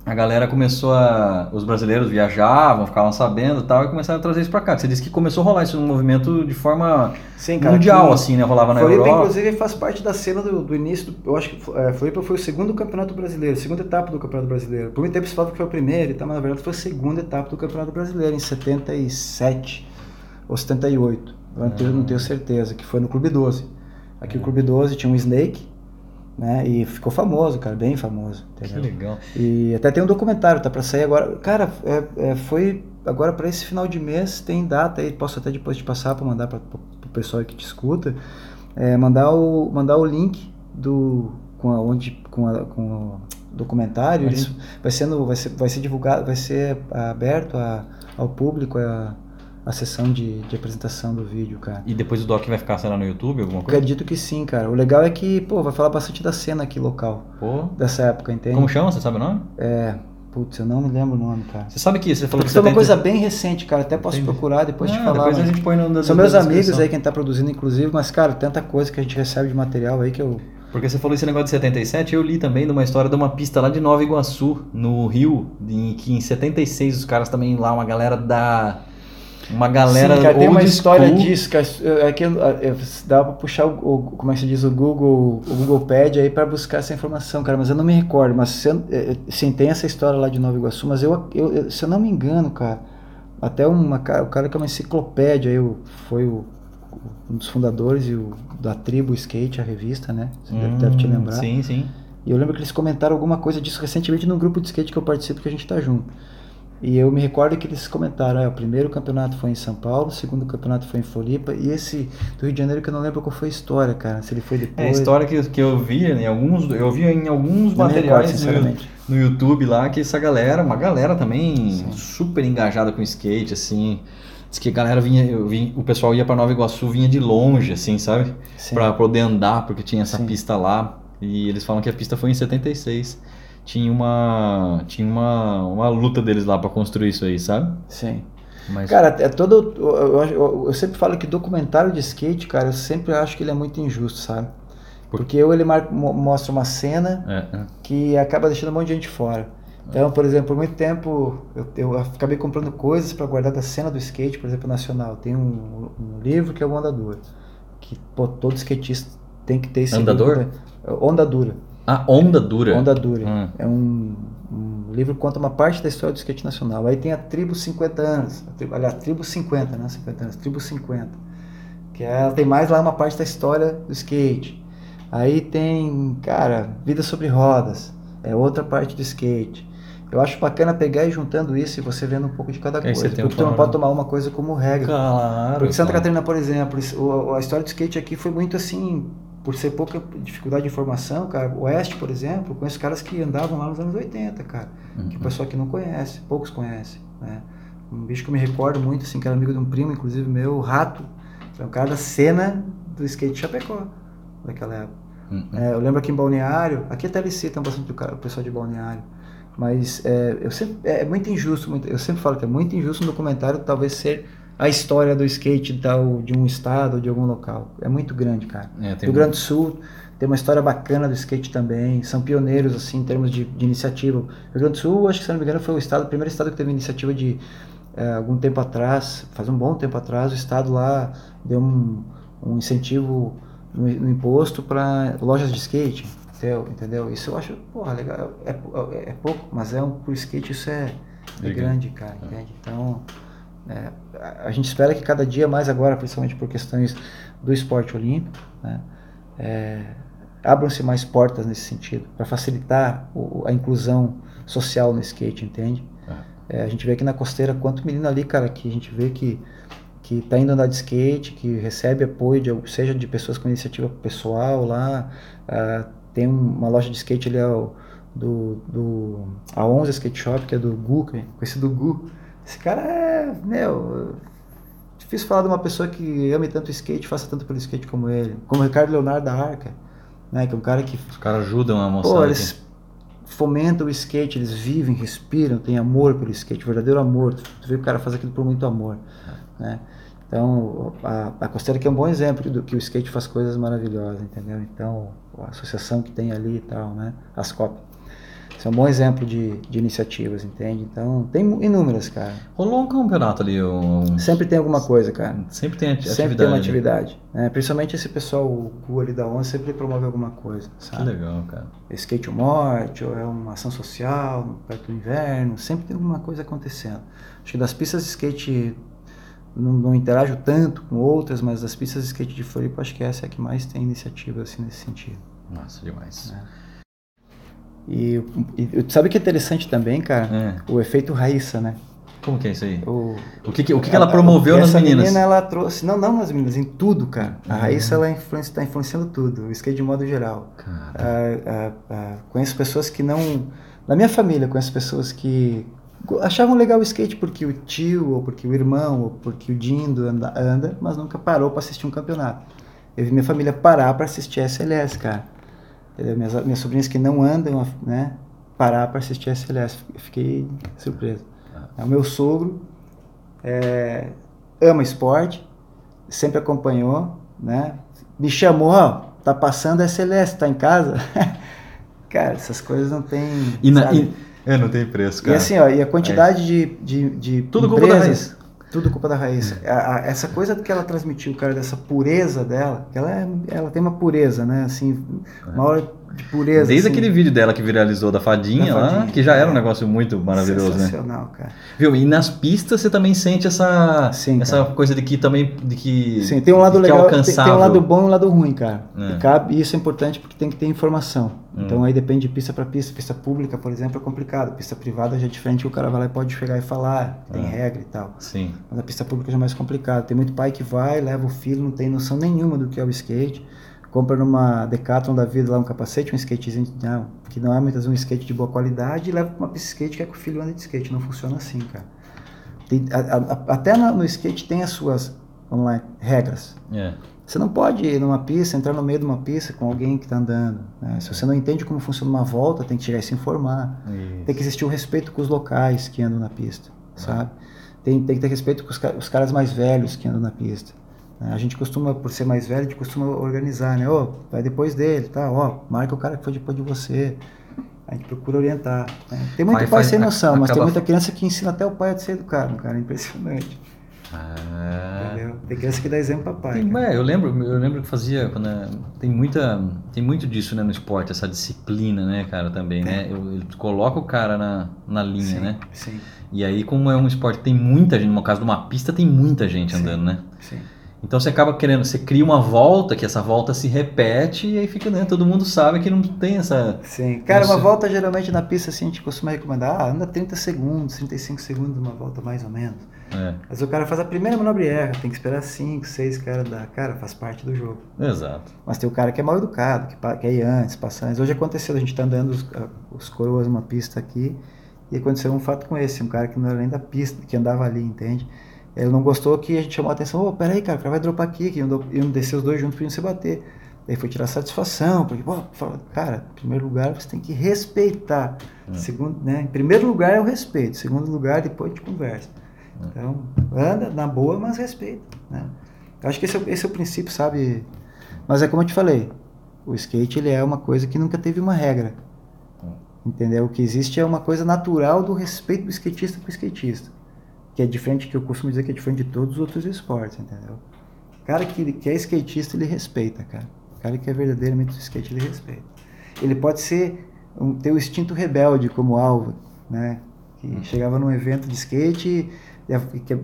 a galera começou a. Os brasileiros viajavam, ficavam sabendo e tal, e começaram a trazer isso pra cá. Você disse que começou a rolar esse movimento de forma Sim, cara, mundial, assim, né? Rolava na Floripa, Europa. inclusive, faz parte da cena do, do início. Do, eu acho que é, Floripa foi o segundo campeonato brasileiro, segunda etapa do campeonato brasileiro. Por muito tempo se falava que foi o primeiro e tal, mas na verdade foi a segunda etapa do campeonato brasileiro, em 77 ou 78. Eu não tenho, não tenho certeza, que foi no Clube 12. Aqui o Clube 12 tinha um Snake, né? E ficou famoso, cara, bem famoso. Entendeu? Que legal. E até tem um documentário, tá para sair agora. Cara, é, é, foi agora para esse final de mês, tem data aí, posso até depois te passar para mandar para o pessoal que te escuta, é, mandar, o, mandar o link do com a, onde com, a, com o documentário, isso vai sendo vai ser vai ser divulgado, vai ser aberto a, ao público a, a sessão de, de apresentação do vídeo, cara. E depois o doc vai ficar, sei lá, no YouTube, alguma coisa? Acredito que sim, cara. O legal é que, pô, vai falar bastante da cena aqui local. Pô. Dessa época, entende? Como chama? Você sabe o nome? É. Putz, eu não me lembro o nome, cara. Você sabe que você falou Porque que foi uma coisa bem recente, cara. Até posso Entendi. procurar depois te falar. Depois a gente põe no São meus amigos aí, quem tá produzindo, inclusive, mas, cara, tanta coisa que a gente recebe de material aí que eu. Porque você falou esse negócio de 77, eu li também de uma história de uma pista lá de Nova Iguaçu, no Rio, em, que em 76 os caras também lá, uma galera da uma galera Sim, cara, tem uma história disso, cara, é que é, dá pra puxar o, o, como é que se diz, o Google, o Google Pad aí para buscar essa informação, cara, mas eu não me recordo, mas se, é, sim, tem essa história lá de Nova Iguaçu, mas eu, eu, se eu não me engano, cara, até uma, o cara que é uma enciclopédia aí, foi o, um dos fundadores e o, da tribo Skate, a revista, né? Você hum, deve, deve te hum, lembrar. Sim, sim. E eu lembro que eles comentaram alguma coisa disso recentemente no grupo de skate que eu participo que a gente tá junto. E eu me recordo que eles comentaram, é, o primeiro campeonato foi em São Paulo, o segundo campeonato foi em Floripa, e esse do Rio de Janeiro que eu não lembro qual foi a história, cara, se ele foi depois. É, a história que, que eu vi em alguns, eu vi em alguns não materiais recordo, no, no, YouTube lá, que essa galera, uma galera também Sim. super engajada com skate, assim, diz que a galera vinha, o pessoal ia para Nova Iguaçu, vinha de longe, assim, sabe? Para poder andar, porque tinha essa Sim. pista lá, e eles falam que a pista foi em 76 tinha uma tinha uma, uma luta deles lá para construir isso aí, sabe? Sim. Mas... Cara, é todo. Eu, eu, eu, sempre falo que documentário de skate, cara, eu sempre acho que ele é muito injusto, sabe? Porque eu, ele mostra uma cena é, é. que acaba deixando um monte de gente fora. Então, por exemplo, por muito tempo eu, eu acabei comprando coisas para guardar da cena do skate, por exemplo, nacional. Tem um, um livro que é o Ondadura, que pô, todo skatista tem que ter esse Andador? livro. Ondadura. A Onda Dura. Onda Dura. Hum. É um, um, livro que conta uma parte da história do skate nacional. Aí tem a Tribo 50 anos. A tribo, aliás, Tribo 50, né? 50 anos. Tribo 50. Que é, ela tem mais lá uma parte da história do skate. Aí tem, cara, Vida sobre Rodas. É outra parte do skate. Eu acho bacana pegar e juntando isso e você vendo um pouco de cada coisa. Porque tu não pode tomar uma coisa como regra. Claro. Porque Santa Catarina, por exemplo, a história do skate aqui foi muito assim por ser pouca dificuldade de informação, cara, o Oeste, por exemplo, conheço caras que andavam lá nos anos 80, cara, uhum. que o pessoal aqui não conhece, poucos conhecem, né? Um bicho que eu me recordo muito, assim, que era amigo de um primo, inclusive meu, o Rato, é um cara da cena do skate Chapecó, daquela época. Uhum. É, eu lembro aqui em Balneário, aqui até eles citam bastante o pessoal de Balneário, mas é, eu sempre, é, é muito injusto, muito, eu sempre falo que é muito injusto um documentário talvez ser a história do skate tal, de um estado, de algum local. É muito grande, cara. É, Rio Grande do Sul tem uma história bacana do skate também, são pioneiros assim em termos de, de iniciativa. O Rio Grande do Sul, acho que se não me engano, foi o estado, o primeiro estado que teve iniciativa de é, algum tempo atrás, faz um bom tempo atrás, o estado lá deu um, um incentivo no, no imposto para lojas de skate, entendeu? Isso eu acho, porra, legal, é, é, é pouco, mas é um, pro skate isso é, é grande, cara, entende? Então, é, a gente espera que cada dia mais agora, principalmente por questões do esporte olímpico, né, é, abram-se mais portas nesse sentido, para facilitar o, a inclusão social no skate, entende? É. é, a gente vê aqui na costeira quanto menino ali, cara, que a gente vê que que está indo andar de skate, que recebe apoio, de, seja de pessoas com iniciativa pessoal lá, uh, tem uma loja de skate ali ao, do, do a 11 Skate Shop, que é do Gu, conhecido Gu. Esse cara é, meu, difícil falar de uma pessoa que ame tanto skate, faça tanto pelo skate como ele. Como o Ricardo Leonardo da Arca, né? Que é um cara que. Os caras ajudam a mostrar. Pô, eles fomentam o skate, eles vivem, respiram, têm amor pelo skate, verdadeiro amor. Tu vê o cara faz aquilo por muito amor. Né? Então, a, a Costeira aqui é um bom exemplo do que o skate faz coisas maravilhosas, entendeu? Então, a associação que tem ali e tal, né? As COP. Isso é um bom exemplo de, de iniciativas, entende? Então, tem inúmeras, cara. Rolou um campeonato ali? Um... Sempre tem alguma coisa, cara. Sempre tem atividade. Sempre tem uma atividade. Né? Principalmente esse pessoal, o Gu ali da ONU, sempre promove alguma coisa, sabe? Que legal, cara. Skate Morte, ou é uma ação social, perto do inverno, sempre tem alguma coisa acontecendo. Acho que das pistas de skate não, não interajo tanto com outras, mas das pistas de skate de Floripa, acho que essa é a que mais tem iniciativa assim, nesse sentido. Nossa, demais. É. E, e, sabe o que é interessante também, cara? É. O efeito Raíssa, né? Como que é isso aí? O, o que, o que, ela, ela promoveu nas meninas? Menina, ela trouxe, não, não nas meninas, em tudo, cara. A uhum. Raíssa, ela influencia, está influenciando tudo, o skate de modo geral. Ah, ah, conheço pessoas que não... Na minha família, conheço pessoas que achavam legal o skate porque o tio, ou porque o irmão, ou porque o Dindo anda, anda mas nunca parou para assistir um campeonato. Eu vi minha família parar para assistir a SLS, cara. Minhas, minhas sobrinhas que não andam, né, parar para assistir a SLS. Eu fiquei surpreso. É, o meu sogro é, ama esporte, sempre acompanhou, né? Me chamou, ó, tá passando a SLS, tá em casa? cara, essas coisas não tem. E, na, e, é, não tem preço, cara. E assim, ó, e a quantidade é. de, de, de Tudo empresas. Tudo culpa da raiz. É. A, a, essa coisa que ela transmitiu, cara, dessa pureza dela, ela, é, ela tem uma pureza, né? Assim, uma hora de pureza. Desde assim. aquele vídeo dela que viralizou da fadinha, da fadinha lá, que já era um negócio muito maravilhoso, né? Sensacional, cara. Viu? E nas pistas você também sente essa, Sim, essa coisa de que também de que Sim, tem um lado é legal, é tem, tem, um lado bom e um lado ruim, cara. É. E, cabe, isso é importante porque tem que ter informação. Hum. Então aí depende de pista para pista. Pista pública, por exemplo, é complicado. Pista privada já é diferente, o cara vai lá e pode chegar e falar, tem é. regra e tal. Sim. Mas a pista pública já é mais complicado. Tem muito pai que vai, leva o filho, não tem noção nenhuma do que é o skate compra numa Decathlon da vida lá um capacete, um skatezinho, não, que não é muitas vezes um skate de boa qualidade, e leva para uma pista skate que é que o filho anda de skate. Não funciona assim, cara. Tem, a, a, até no, no, skate tem as suas, vamos lá, regras. É. Você não pode ir numa pista, entrar no meio de uma pista com alguém que está andando. Né? Se você não entende como funciona uma volta, tem que chegar e se informar. Isso. Tem que existir o um respeito com os locais que andam na pista, é. sabe? Tem, tem que ter respeito com os, os caras mais velhos que andam na pista. A gente costuma, por ser mais velho, a gente costuma organizar, né? Ó, oh, vai depois dele, tá? Ó, oh, marca o cara que foi depois de você. A gente procura orientar. Né? Tem muito pai, pai sem noção, mas tem muita criança que ensina até o pai a ser educado, cara. É impressionante. Ah. Entendeu? Tem criança que dá exemplo para pai. Tem, é, eu lembro, eu lembro que fazia quando é, tem muita, tem muito disso, né, no esporte, essa disciplina, né, cara, também, né? Eu, eu coloca o cara na, na linha, sim, né? Sim. E aí, como é um esporte, tem muita gente, no caso de uma pista, tem muita gente sim, andando, né? Sim. Então você acaba querendo, você cria uma volta, que essa volta se repete e aí fica, né? Todo mundo sabe que não tem essa. Sim. Cara, uma volta geralmente na pista assim, a gente costuma recomendar, ah, anda 30 segundos, 35 segundos uma volta mais ou menos. É. Mas o cara faz a primeira manobra e erra, tem que esperar 5, 6 cara da cara, faz parte do jogo. Exato. Mas tem o cara que é mal educado, que quer ir antes, passar antes. Hoje aconteceu, a gente tá andando os, os coroas numa pista aqui e aconteceu um fato com esse, um cara que não era nem da pista, que andava ali, entende? Ele não gostou que a gente chamou a atenção, ô, oh, peraí, cara, o cara vai dropar aqui, que iam descer os dois juntos pra se bater. Daí foi tirar satisfação, porque, pô, cara, em primeiro lugar você tem que respeitar. É. Segundo, né, em primeiro lugar é o respeito, em segundo lugar depois a gente conversa. É. Então, anda na boa, mas respeita, né? Eu acho que esse é, esse é o princípio, sabe? Mas é como eu te falei, o skate ele é uma coisa que nunca teve uma regra. Entendeu? O que existe é uma coisa natural do respeito do skatista com o skatista. Que é diferente, que eu costumo dizer que é diferente de todos os outros esportes, entendeu? O cara que, que é skatista, ele respeita, cara. O cara que é verdadeiramente do skate, ele respeita. Ele pode ser um, ter o instinto rebelde como alvo, né? Que hum. chegava num evento de skate, e,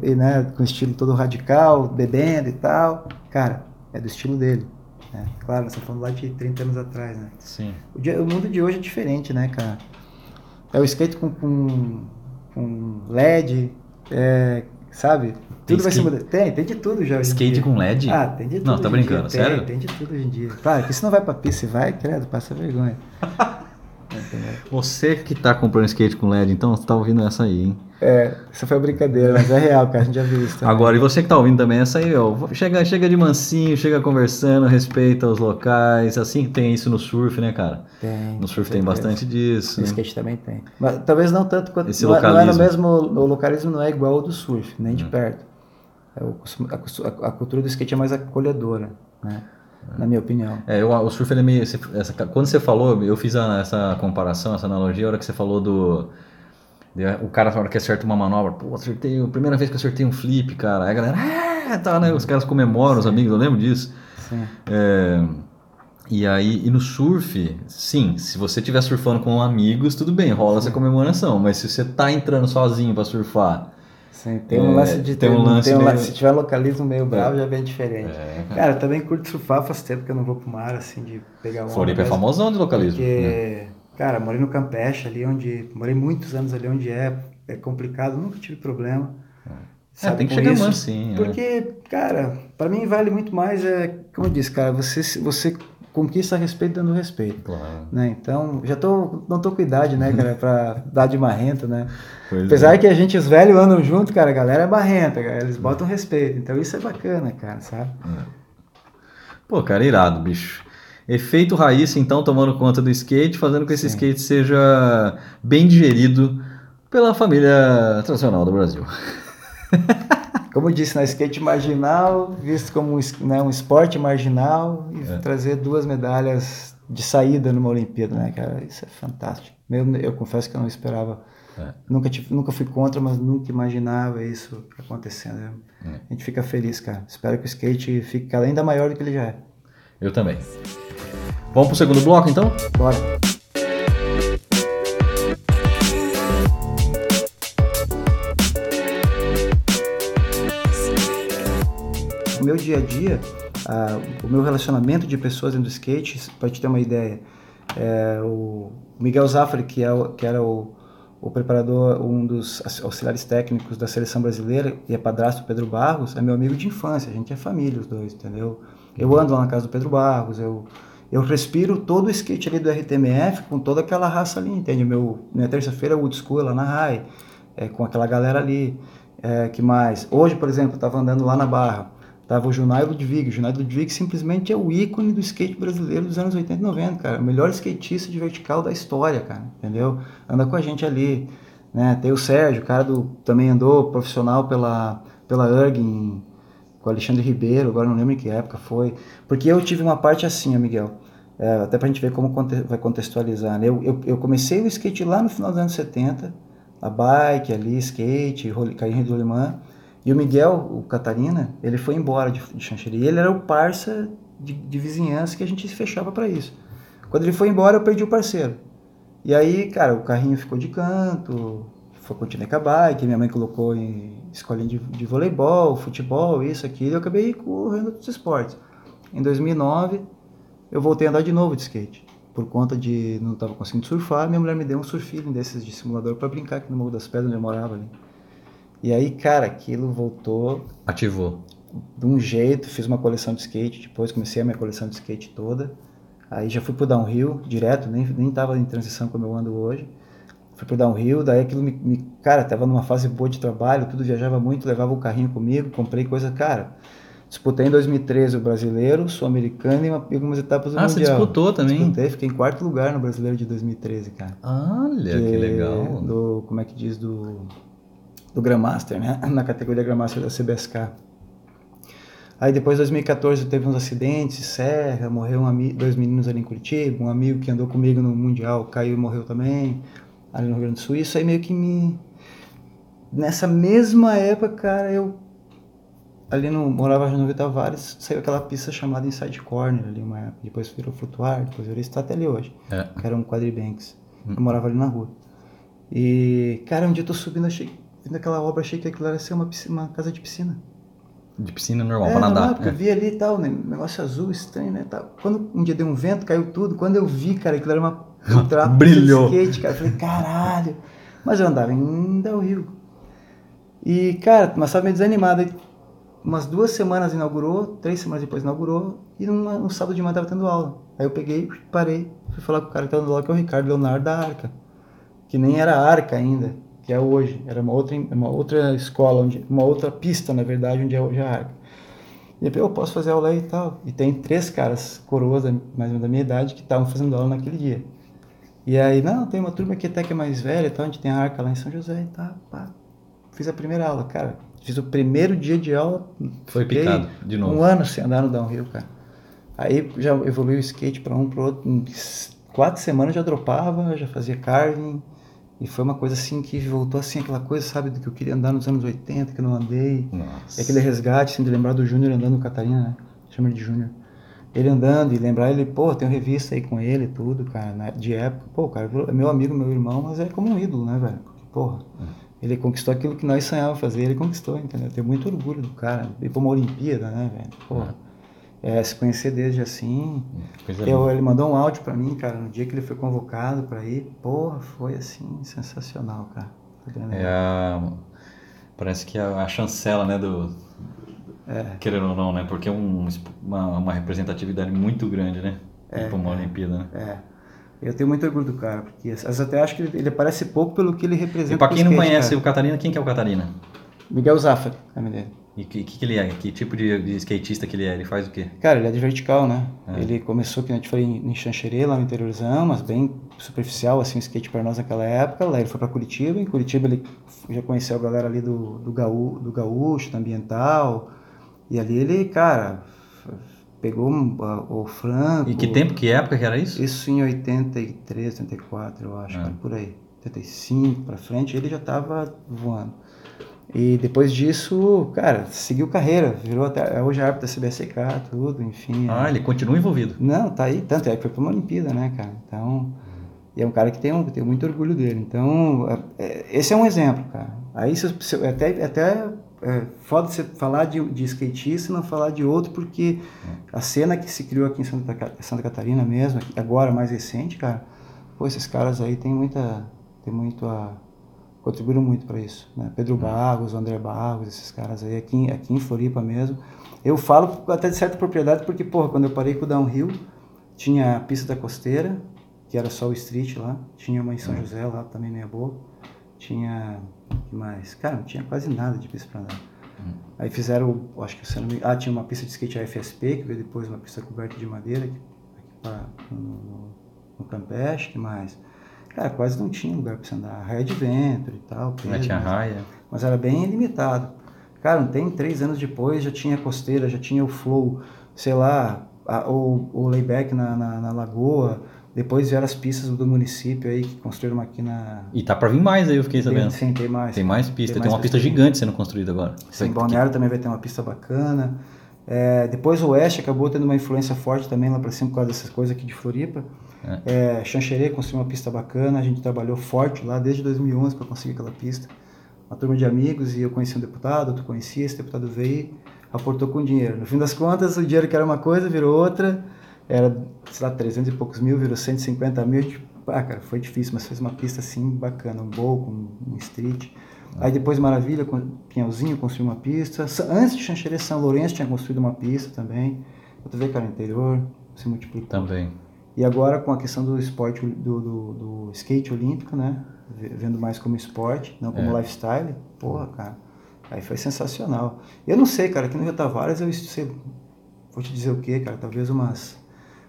e, né, com estilo todo radical, bebendo e tal. Cara, é do estilo dele. Né? Claro, nós estamos falando lá de 30 anos atrás, né? Sim. O, dia, o mundo de hoje é diferente, né, cara? É o skate com, com, com LED, é, sabe? Tudo vai se mudar. Tem, tem de tudo já. Skate com LED? Ah, tem de tudo. Não, tá brincando, dia. sério? Tem, tem de tudo hoje em dia. Claro, que se não vai pra pista vai, credo, passa vergonha. Você que tá comprando skate com LED, então você tá ouvindo essa aí, hein? É, essa foi uma brincadeira, mas é real, cara, a gente já viu isso. Também. Agora, e você que tá ouvindo também essa aí, ó, chega, chega de mansinho, chega conversando, respeita os locais, assim que tem isso no surf, né, cara? Tem. No surf tem bastante disso. No né? skate também tem. Mas talvez não tanto quanto. Esse não, localismo. não é no mesmo. O localismo não é igual ao do surf, nem de hum. perto. É o, a, a, cultura do skate é mais acolhedora, né? Na minha opinião. É, eu, o surf ele é meio. Essa, quando você falou, eu fiz a, essa comparação, essa analogia, a hora que você falou do. O cara, na hora que acerta uma manobra, pô, acertei, a primeira vez que eu acertei um flip, cara. Aí a galera, ah, tá, né? Os caras comemoram, os amigos, eu lembro disso. Sim. É, e aí, e no surf, sim, se você estiver surfando com amigos, tudo bem, rola essa comemoração. Mas se você tá entrando sozinho para surfar Sim, tem um é, lance de tem um lance tem um meio... se tiver localismo meio bravo é. já é bem diferente. É, cara. também curto surfar, faz tempo que eu não vou pro mar assim de pegar onda. Floripa é famosão de localismo. Porque, né? cara, morei no Campeche ali onde morei muitos anos ali onde é é complicado, nunca tive problema. É, Sabe, tem que chegar isso, sim. É. Porque, cara, para mim vale muito mais é, como eu disse, cara, você você conquista respeito dando respeito. Claro. Né? Então, já tô, não tô com idade, né, cara, pra dar de marrento, né? Pois Apesar é. que a gente, os velhos andam junto, cara, a galera é barrenta, cara, eles botam respeito. Então isso é bacana, cara, sabe? É. Pô, cara, irado, bicho. Efeito raiz, então, tomando conta do skate, fazendo com que esse Sim. skate seja bem digerido pela família tradicional do Brasil. como eu disse, na né, skate marginal, visto como um, né, um esporte marginal, e é. trazer duas medalhas de saída numa Olimpíada, né, cara? Isso é fantástico. Mesmo eu confesso que eu não esperava. É. Nunca, tive, nunca fui contra, mas nunca imaginava isso acontecendo. É. A gente fica feliz, cara. Espero que o skate fique ainda maior do que ele já é. Eu também. Vamos pro segundo bloco, então? Bora. Meu dia a dia, o meu relacionamento de pessoas dentro do skate, para te ter uma ideia, é, o Miguel Zafari, que, é que era o, o preparador, um dos auxiliares técnicos da seleção brasileira e é padrasto do Pedro Barros, é meu amigo de infância, a gente é família os dois, entendeu? Eu ando lá na casa do Pedro Barros, eu, eu respiro todo o skate ali do RTMF com toda aquela raça ali, entende? Meu, minha terça-feira é Wood School lá na RAI, é, com aquela galera ali. É, que mais? Hoje, por exemplo, eu estava andando lá na Barra, Tava o Junai Ludwig. O Junai Ludwig simplesmente é o ícone do skate brasileiro dos anos 80 e 90, cara. O melhor skatista de vertical da história, cara. Entendeu? Anda com a gente ali. Né? Tem o Sérgio, o cara do, também andou profissional pela, pela URG com o Alexandre Ribeiro, agora não lembro em que época foi. Porque eu tive uma parte assim, Miguel. É, até pra gente ver como conte vai contextualizar. Né? Eu, eu, eu, comecei o skate lá no final dos anos 70, a bike ali, skate, carrinho de rolimã. E o Miguel, o Catarina, ele foi embora de, de. E ele era o parça de, de vizinhança que a gente se fechava para isso. Quando ele foi embora, eu perdi o parceiro. E aí, cara, o carrinho ficou de canto, foi com a bike, minha mãe colocou em escolinha de, de voleibol, futebol, isso, aquilo, e eu acabei correndo dos esportes. Em 2009, eu voltei a andar de novo de skate. Por conta de não estava conseguindo surfar, minha mulher me deu um surfing desses de simulador para brincar aqui no Morro das Pedras, onde eu morava ali. E aí, cara, aquilo voltou. Ativou. De um jeito, fiz uma coleção de skate, depois comecei a minha coleção de skate toda. Aí já fui pro downhill direto, nem, nem tava em transição como eu ando hoje. Fui pro downhill, daí aquilo me, me, Cara, tava numa fase boa de trabalho, tudo viajava muito, levava o carrinho comigo, comprei coisa. Cara, disputei em 2013 o brasileiro, sul-americano e, uma, e algumas etapas do ah, Mundial. Ah, você disputou também? Disputei, fiquei em quarto lugar no brasileiro de 2013, cara. Olha, de, que legal. Do, como é que diz? Do do Grandmaster, né? na categoria Grandmaster da CBSK. Aí depois, 2014, teve uns acidentes, Serra, morreu um dois meninos ali em Curitiba, um amigo que andou comigo no Mundial caiu e morreu também, ali no Rio Grande do Sul. Isso aí meio que me... Nessa mesma época, cara, eu ali no morava no Rio Tavares, saiu aquela pista chamada Inside Corner ali uma época. Depois virou Flutuar, depois virou está até ali hoje. É. Que era um quadribanks. Hum. Eu morava ali na rua. E, cara, um dia eu tô subindo, achei, vendo aquela obra, achei que aquilo era ser uma, piscina, uma casa de piscina. De piscina normal, é, pra nadar. Não, é. eu vi ali e tal, né, negócio azul, estranho, né? Tal. Quando um dia deu um vento, caiu tudo. Quando eu vi, cara, aquilo era uma um trapo Brilhou. de skate, cara. Eu falei, caralho. Mas eu andava em Del Rio. E, cara, mas estava meio desanimado. Aí, umas duas semanas inaugurou, três semanas depois inaugurou, e numa, no sábado de manhã tava tendo aula. Aí eu peguei, parei, fui falar com o cara que tava dando aula, que é o Ricardo Leonardo da Arca. Que nem era Arca ainda, que é hoje. Era uma outra, uma outra escola, onde, uma outra pista, na verdade, onde é hoje a Arca. E eu, eu posso fazer aula aí e tal. E tem três caras coroas, mais ou menos da minha idade, que estavam fazendo aula naquele dia. E aí, não, tem uma turma que até que é mais velha e tal, a gente tem a Arca lá em São José e tal, pá. Fiz a primeira aula, cara Fiz o primeiro dia de aula. Foi picado, de novo. Um ano sem andar no downhill, cara. Aí já evoluiu o skate para um, para outro. Em quatro semanas já dropava, já fazia carving. E foi uma coisa assim que voltou assim, aquela coisa, sabe, do que eu queria andar nos anos 80, que eu não andei. Nossa. E aquele resgate, assim, de lembrar do Júnior andando no Catarina, né? Chama ele de Júnior. Ele andando e lembrar ele, pô, tem uma revista aí com ele e tudo, cara, né? de época. Pô, cara, é meu amigo, meu irmão, mas é como um ídolo, né, velho? Porque, porra. Hum. Ele conquistou aquilo que nós sonhávamos fazer, ele conquistou, entendeu? Eu tenho muito orgulho do cara. Ir pra uma Olimpíada, né, velho? Porra. É, se conhecer desde assim. Eu, ele mandou um áudio para mim, cara, no dia que ele foi convocado para ir. Porra, foi assim, sensacional, cara. É a, parece que é a chancela, né, do. É. Querendo ou não, né? Porque é um, uma, uma representatividade muito grande, né? É, ir pra uma é, Olimpíada, né? É. Eu tenho muito orgulho do cara, porque às vezes até acho que ele, ele aparece pouco pelo que ele representa. E para quem skate, não conhece cara. o Catarina, quem que é o Catarina? Miguel Zafra, é dele. E o que, que, ele é? Que tipo de, de, skatista que ele é? Ele faz o quê? Cara, ele é de vertical, né? É. Ele começou, que a gente foi em, Xanxerê, lá no interiorzão, mas bem superficial, assim, o skate para nós naquela época. Lá ele foi para Curitiba, em Curitiba ele já conheceu a galera ali do, do, gaú, do gaúcho, do ambiental. E ali ele, cara, pegou o Franco. E que tempo, que época que era isso? Isso em 83, 84, eu acho, é. por aí. 85 para frente, ele já estava voando. E depois disso, cara, seguiu carreira, virou até hoje é árbitro da CBSK, tudo, enfim. Ah, é. ele continua envolvido. Não, tá aí, tanto é que foi para uma Olimpíada, né, cara? Então, e é um cara que tem, um, tem muito orgulho dele. Então, é, é esse é um exemplo, cara. Aí, se, se, até, até é foda você falar de, de skatista e não falar de outro, porque a cena que se criou aqui em Santa, Santa Catarina mesmo, agora mais recente, cara, pô, esses caras aí tem muita, tem muito a, contribuíram muito para isso, né? Pedro Barros, André Barros, esses caras aí aqui, aqui em Floripa mesmo. Eu falo até de certa propriedade porque, porra, quando eu parei com o Downhill, tinha a pista da costeira, que era só o street lá, tinha uma em São José lá, também meia boa, tinha que mais? Cara, não tinha quase nada de pista para andar. Hum. Aí fizeram, acho que você não me... Ah, tinha uma pista de skate AFSP, que veio depois uma pista coberta de madeira, aqui, pra, no, no, no Campeche, que mais? Cara, quase não tinha lugar para você andar. Raia de vento e tal. Peso, não tinha mas, raia. Mas era bem limitado. Cara, não tem três anos depois, já tinha costeira, já tinha o flow, sei lá, a, o, o layback na, na, na lagoa, depois vieram as pistas do município aí que construíram aqui na. E tá para vir mais aí, eu fiquei sabendo. Tem, sim, tem mais. Tem mais pistas. Tem, tem, uma pista gigante sendo construída agora. Sim, Balneário também vai ter uma pista bacana. É, depois o Oeste acabou tendo uma influência forte também lá para cima por causa dessas coisas aqui de Floripa. É. É, Xanxerê construiu uma pista bacana, a gente trabalhou forte lá desde 2011 para conseguir aquela pista. Uma turma de amigos e eu conheci um deputado, tu conhecia, esse deputado veio, aportou com dinheiro. No fim das contas, o dinheiro que era uma coisa virou outra era, sei lá, 300 e poucos mil, virou 150 mil. Tipo, ah, cara, foi difícil, mas fez uma pista assim bacana, um bowl, um, um street. Aí depois Maravilha, Pinhalzinho construiu uma pista. Antes de Xanxerê, São Lourenço tinha construído uma pista também. Outra vez, cara, interior, se multiplicou. Também. E agora com a questão do esporte, do, do, do skate olímpico, né? Vendo mais como esporte, não como é. lifestyle. Porra, cara. Aí foi sensacional. Eu não sei, cara, aqui no Rio Tavares eu sei, vou te dizer o que, cara, talvez umas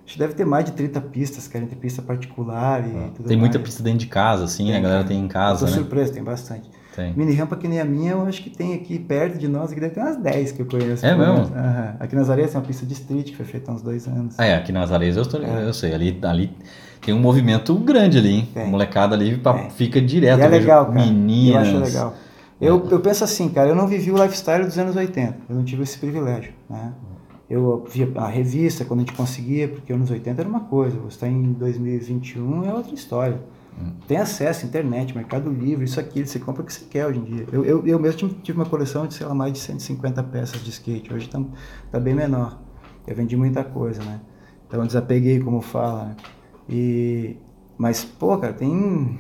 Acho que deve ter mais de 30 pistas, cara, entre pista particular e ah, tudo Tem mais. muita pista dentro de casa, assim, tem, a galera tem em casa, Tô né? surpreso, tem bastante. Tem. Mini rampa que nem a minha, eu acho que tem aqui perto de nós, aqui deve ter umas 10 que eu conheço. É mesmo? Uhum. Aqui nas Areias tem uma pista de street que foi feita há uns dois anos. Ah, é, aqui nas Areias eu, tô, é. eu sei, ali, ali tem um movimento grande ali, hein? Tem. molecada ali pra, fica direto. E é legal, cara. Meninas. Eu acho legal. Eu, eu penso assim, cara, eu não vivi o lifestyle dos anos 80, eu não tive esse privilégio, né? Eu via a revista quando a gente conseguia, porque anos 80 era uma coisa, você está em 2021 é outra história. Tem acesso, internet, Mercado Livre, isso aqui, você compra o que você quer hoje em dia. Eu, eu, eu mesmo tive uma coleção de, sei lá, mais de 150 peças de skate, hoje está tá bem menor. Eu vendi muita coisa, né? Então eu desapeguei, como fala, né? E, mas, pô, cara, tem.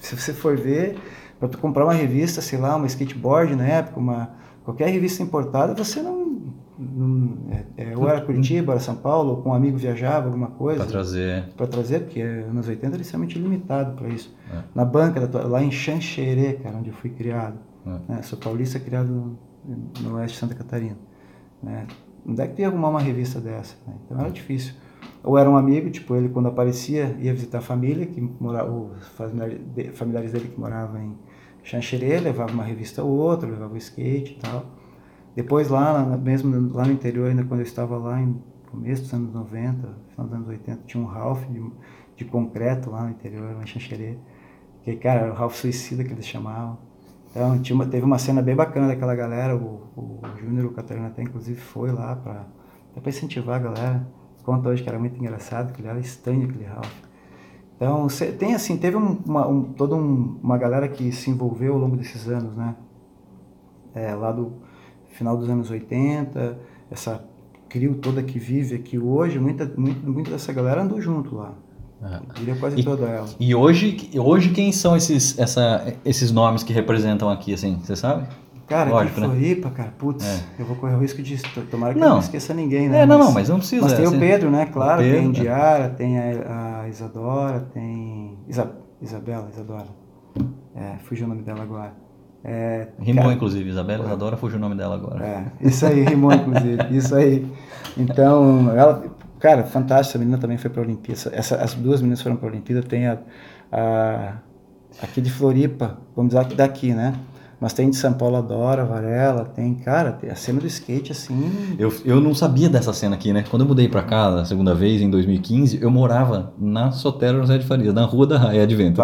Se você for ver, para tu comprar uma revista, sei lá, uma skateboard na época, uma, qualquer revista importada, você não. É, é, ou era Curitiba, era São Paulo, com um amigo viajava, alguma coisa. Para trazer. Para trazer, porque anos 80 era extremamente limitado para isso. É. Na banca, lá em Xanxerê, cara, onde eu fui criado. É. Né? Sou paulista, criado no, no oeste de Santa Catarina. Né? Onde é que tu ia arrumar uma revista dessa? Né? Então era difícil ou era um amigo, tipo, ele quando aparecia ia visitar a família, que morava, os familiares dele que moravam em Xanxerê, levava uma revista ou outra, levava o skate e tal. Depois lá, mesmo lá no interior, ainda quando eu estava lá em começo dos anos 90, final dos anos 80, tinha um Ralph de, de concreto lá no interior, em Xanxerê, que, cara, era o Ralph Suicida que eles chamavam. Então, tinha uma, teve uma cena bem bacana daquela galera, o, o Júnior, o Catarina até inclusive foi lá para incentivar a galera conta hoje que era muito engraçado, que ele era estranho aquele Ralph. Então, tem assim, teve uma, um, toda um, uma galera que se envolveu ao longo desses anos, né? É, lá do final dos anos 80, essa crio toda que vive aqui hoje, muita, muita, muita dessa galera andou junto lá. Eu diria quase e, toda ela. E hoje, hoje quem são esses, essa, esses nomes que representam aqui, assim, você sabe? Cara, Lógico, aqui em né? Floripa, né? cara, putz, é. eu vou correr o risco de. Tomara que não. eu não esqueça ninguém, né? É, não, mas, não, mas não precisa. Mas tem assim, o Pedro, né? Claro, Pedro, tem a Indiara, tem a, a, Isadora, tem. Isa, Isabela, Isadora. É, fugiu o nome dela agora. É, rimou, cara, inclusive, Isabela Isadora fugiu o nome dela agora. É, isso aí, rimou, inclusive, isso aí. Então, ela, cara, fantástica, a menina também foi para a Olimpíada. Essa, as duas meninas foram para a Olimpíada, tem a, a, aqui de Floripa, vamos dizer, daqui, né? Mas tem de São Paulo Adora, Varela, tem, cara, tem a cena do skate assim. Eu, eu não sabia dessa cena aqui, né? Quando eu mudei pra cá a segunda vez, em 2015, eu morava na Sotero José de Faria, na rua da Raia de Vento.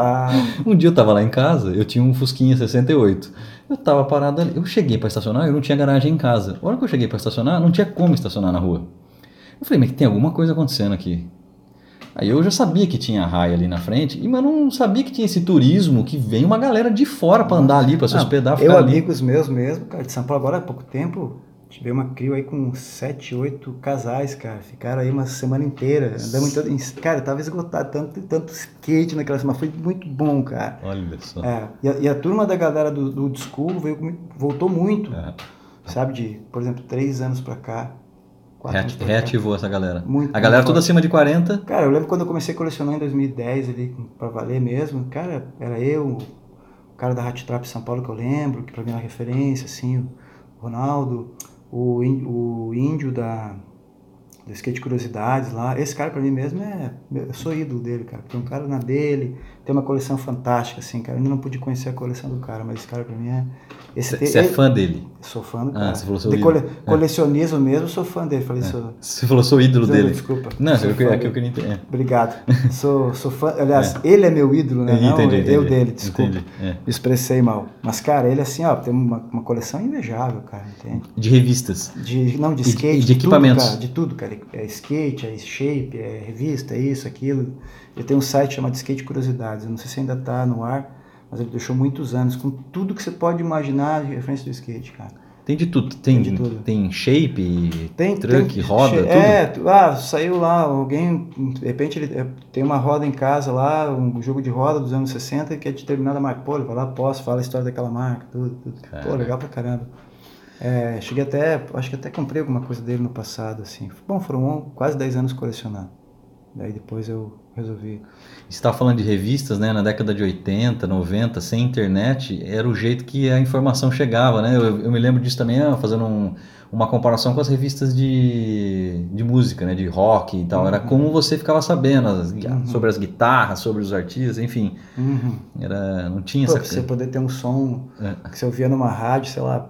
Um dia eu tava lá em casa, eu tinha um Fusquinha 68. Eu tava parado ali, eu cheguei para estacionar, eu não tinha garagem em casa. A hora que eu cheguei para estacionar, não tinha como estacionar na rua. Eu falei, mas tem alguma coisa acontecendo aqui. Aí eu já sabia que tinha raia ali na frente, mas não sabia que tinha esse turismo que vem uma galera de fora para andar ali, para se hospedar. Eu, ali. amigos meus mesmo, cara, de São Paulo agora há pouco tempo, tive uma crio aí com sete, oito casais, cara. Ficaram aí uma semana inteira. Andamos todo. Cara, tava esgotado, tanto, tanto skate naquela semana. Foi muito bom, cara. Olha só. É, e, a, e a turma da galera do, do veio, voltou muito. É. Sabe, de, por exemplo, três anos pra cá. Reat reativou essa galera. Muito, a galera toda acima de 40. Cara, eu lembro quando eu comecei a colecionar em 2010 ali, pra valer mesmo. Cara, era eu, o cara da Hat Trap São Paulo que eu lembro, que pra mim era referência, assim, o Ronaldo, o, o índio da, do Skate Curiosidades lá. Esse cara pra mim mesmo é. Eu sou ídolo dele, cara. Tem um cara na dele, tem uma coleção fantástica, assim, cara. Eu ainda não pude conhecer a coleção do cara, mas esse cara pra mim é. Você é fã dele? Sou fã do ah, cara. Ah, você falou sou de cole, colecionismo é. mesmo, sou fã dele. Falei, é. sou, você falou sou ídolo sou, dele. Desculpa. Não, é que, é que eu queria entender. É. Obrigado. sou, sou fã. Aliás, é. ele é meu ídolo, né? Não, entendi, eu dele, desculpa. Entendi. É. Me expressei mal. Mas, cara, ele assim, ó, tem uma, uma coleção invejável, cara, entende? De revistas. De, não, de skate. E de, de equipamentos. Tudo, cara, de tudo, cara. É skate, é shape, é revista, é isso, aquilo. Eu tenho um site chamado Skate Curiosidades. Eu não sei se ainda tá no ar mas ele deixou muitos anos com tudo que você pode imaginar de referência do skate, cara. Tem de tudo. Tem, tem, de tudo. tem shape, tem truck, tem, roda, tudo? É, ah, saiu lá, alguém, de repente ele é, tem uma roda em casa lá, um jogo de roda dos anos 60 que é de determinada marca. Pô, ele vai lá, posso, fala a história daquela marca, tudo, tudo. Pô, legal pra caramba. É, cheguei até, acho que até comprei alguma coisa dele no passado, assim. Bom, foram quase 10 anos colecionando. Daí depois eu resolvi. Você estava falando de revistas, né? Na década de 80, 90, sem internet, era o jeito que a informação chegava, né? Eu, eu me lembro disso também, ah, fazendo um, uma comparação com as revistas de, de música, né? De rock e tal. Uhum. Era como você ficava sabendo as, uhum. sobre as guitarras, sobre os artistas, enfim. Uhum. Era, não tinha Pô, essa... Você poder ter um som é. que você ouvia numa rádio, sei lá,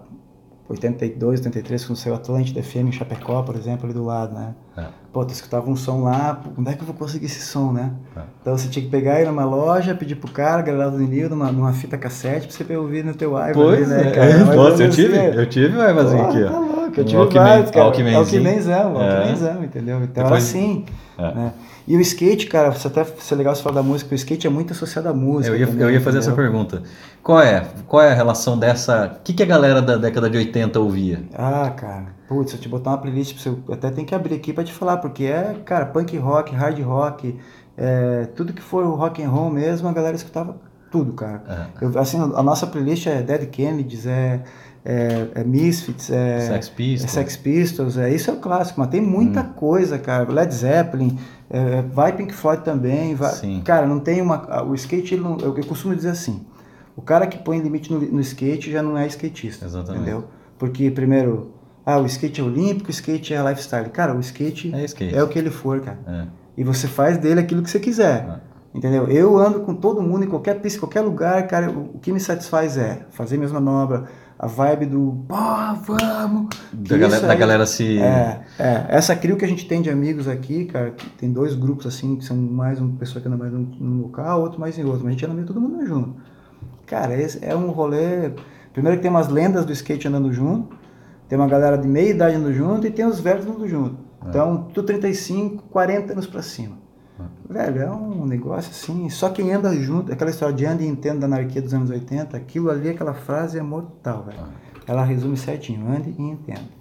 82, 83, quando saiu Atlântida FM em Chapecó, por exemplo, ali do lado, né? É. Pô, tu escutava um som lá, onde é que eu vou conseguir esse som, né? É. Então você tinha que pegar ir numa loja, pedir pro cara, gravar do vinil, numa, numa fita cassete, pra você ouvir no teu iPhone, pois né, é. cara? Nossa, eu tive, eu tive o iPhonezinho aqui, ó. Tá louco, eu tive vários, cara. Alckminzão, Alckminzão, entendeu? Então Depois... era assim, é. né? E o skate, cara, você até é legal você falar da música, o skate é muito associado à música. Eu ia, também, eu ia fazer entendeu? essa pergunta. Qual é? Qual é a relação dessa. O que, que a galera da década de 80 ouvia? Ah, cara. Putz, se eu te botar uma playlist, você até tem que abrir aqui para te falar, porque é, cara, punk rock, hard rock, é, tudo que for rock and roll mesmo, a galera escutava tudo, cara. É. Eu, assim, a nossa playlist é Dead Kennedys, é é, é Misfits, é Sex Pistols. é Sex Pistols, é, isso é o clássico, mas tem muita hum. coisa, cara. Led Zeppelin, é, vai Pink Floyd também, vai, Sim. cara, não tem uma, o skate, não, eu, eu, costumo dizer assim, o cara que põe limite no, no skate já não é skatista, Exatamente. entendeu? Porque primeiro, ah, o skate é olímpico, o skate é lifestyle, cara, o skate é, skate. é o que ele for, cara. É. E você faz dele aquilo que você quiser. É. Entendeu? Eu ando com todo mundo em qualquer pista, em qualquer lugar, cara. O, o que me satisfaz é fazer minhas manobras, a vibe do pô, vamos. Da galera, da galera, se. É, é. Essa crio que a gente tem de amigos aqui, cara, tem dois grupos assim, que são mais uma pessoa que anda mais num, local, outro mais em outro, mas a gente anda meio todo mundo junto. Cara, esse é um rolê. Primeiro que tem umas lendas do skate andando junto, tem uma galera de meia idade andando junto e tem os velhos andando junto. É. Então, tu 35, 40 anos pra cima. Velho, é um negócio assim, só quem anda junto, aquela história de anda e entenda da anarquia dos anos 80, aquilo ali, aquela frase é mortal, velho. Ela resume certinho, ande e entenda.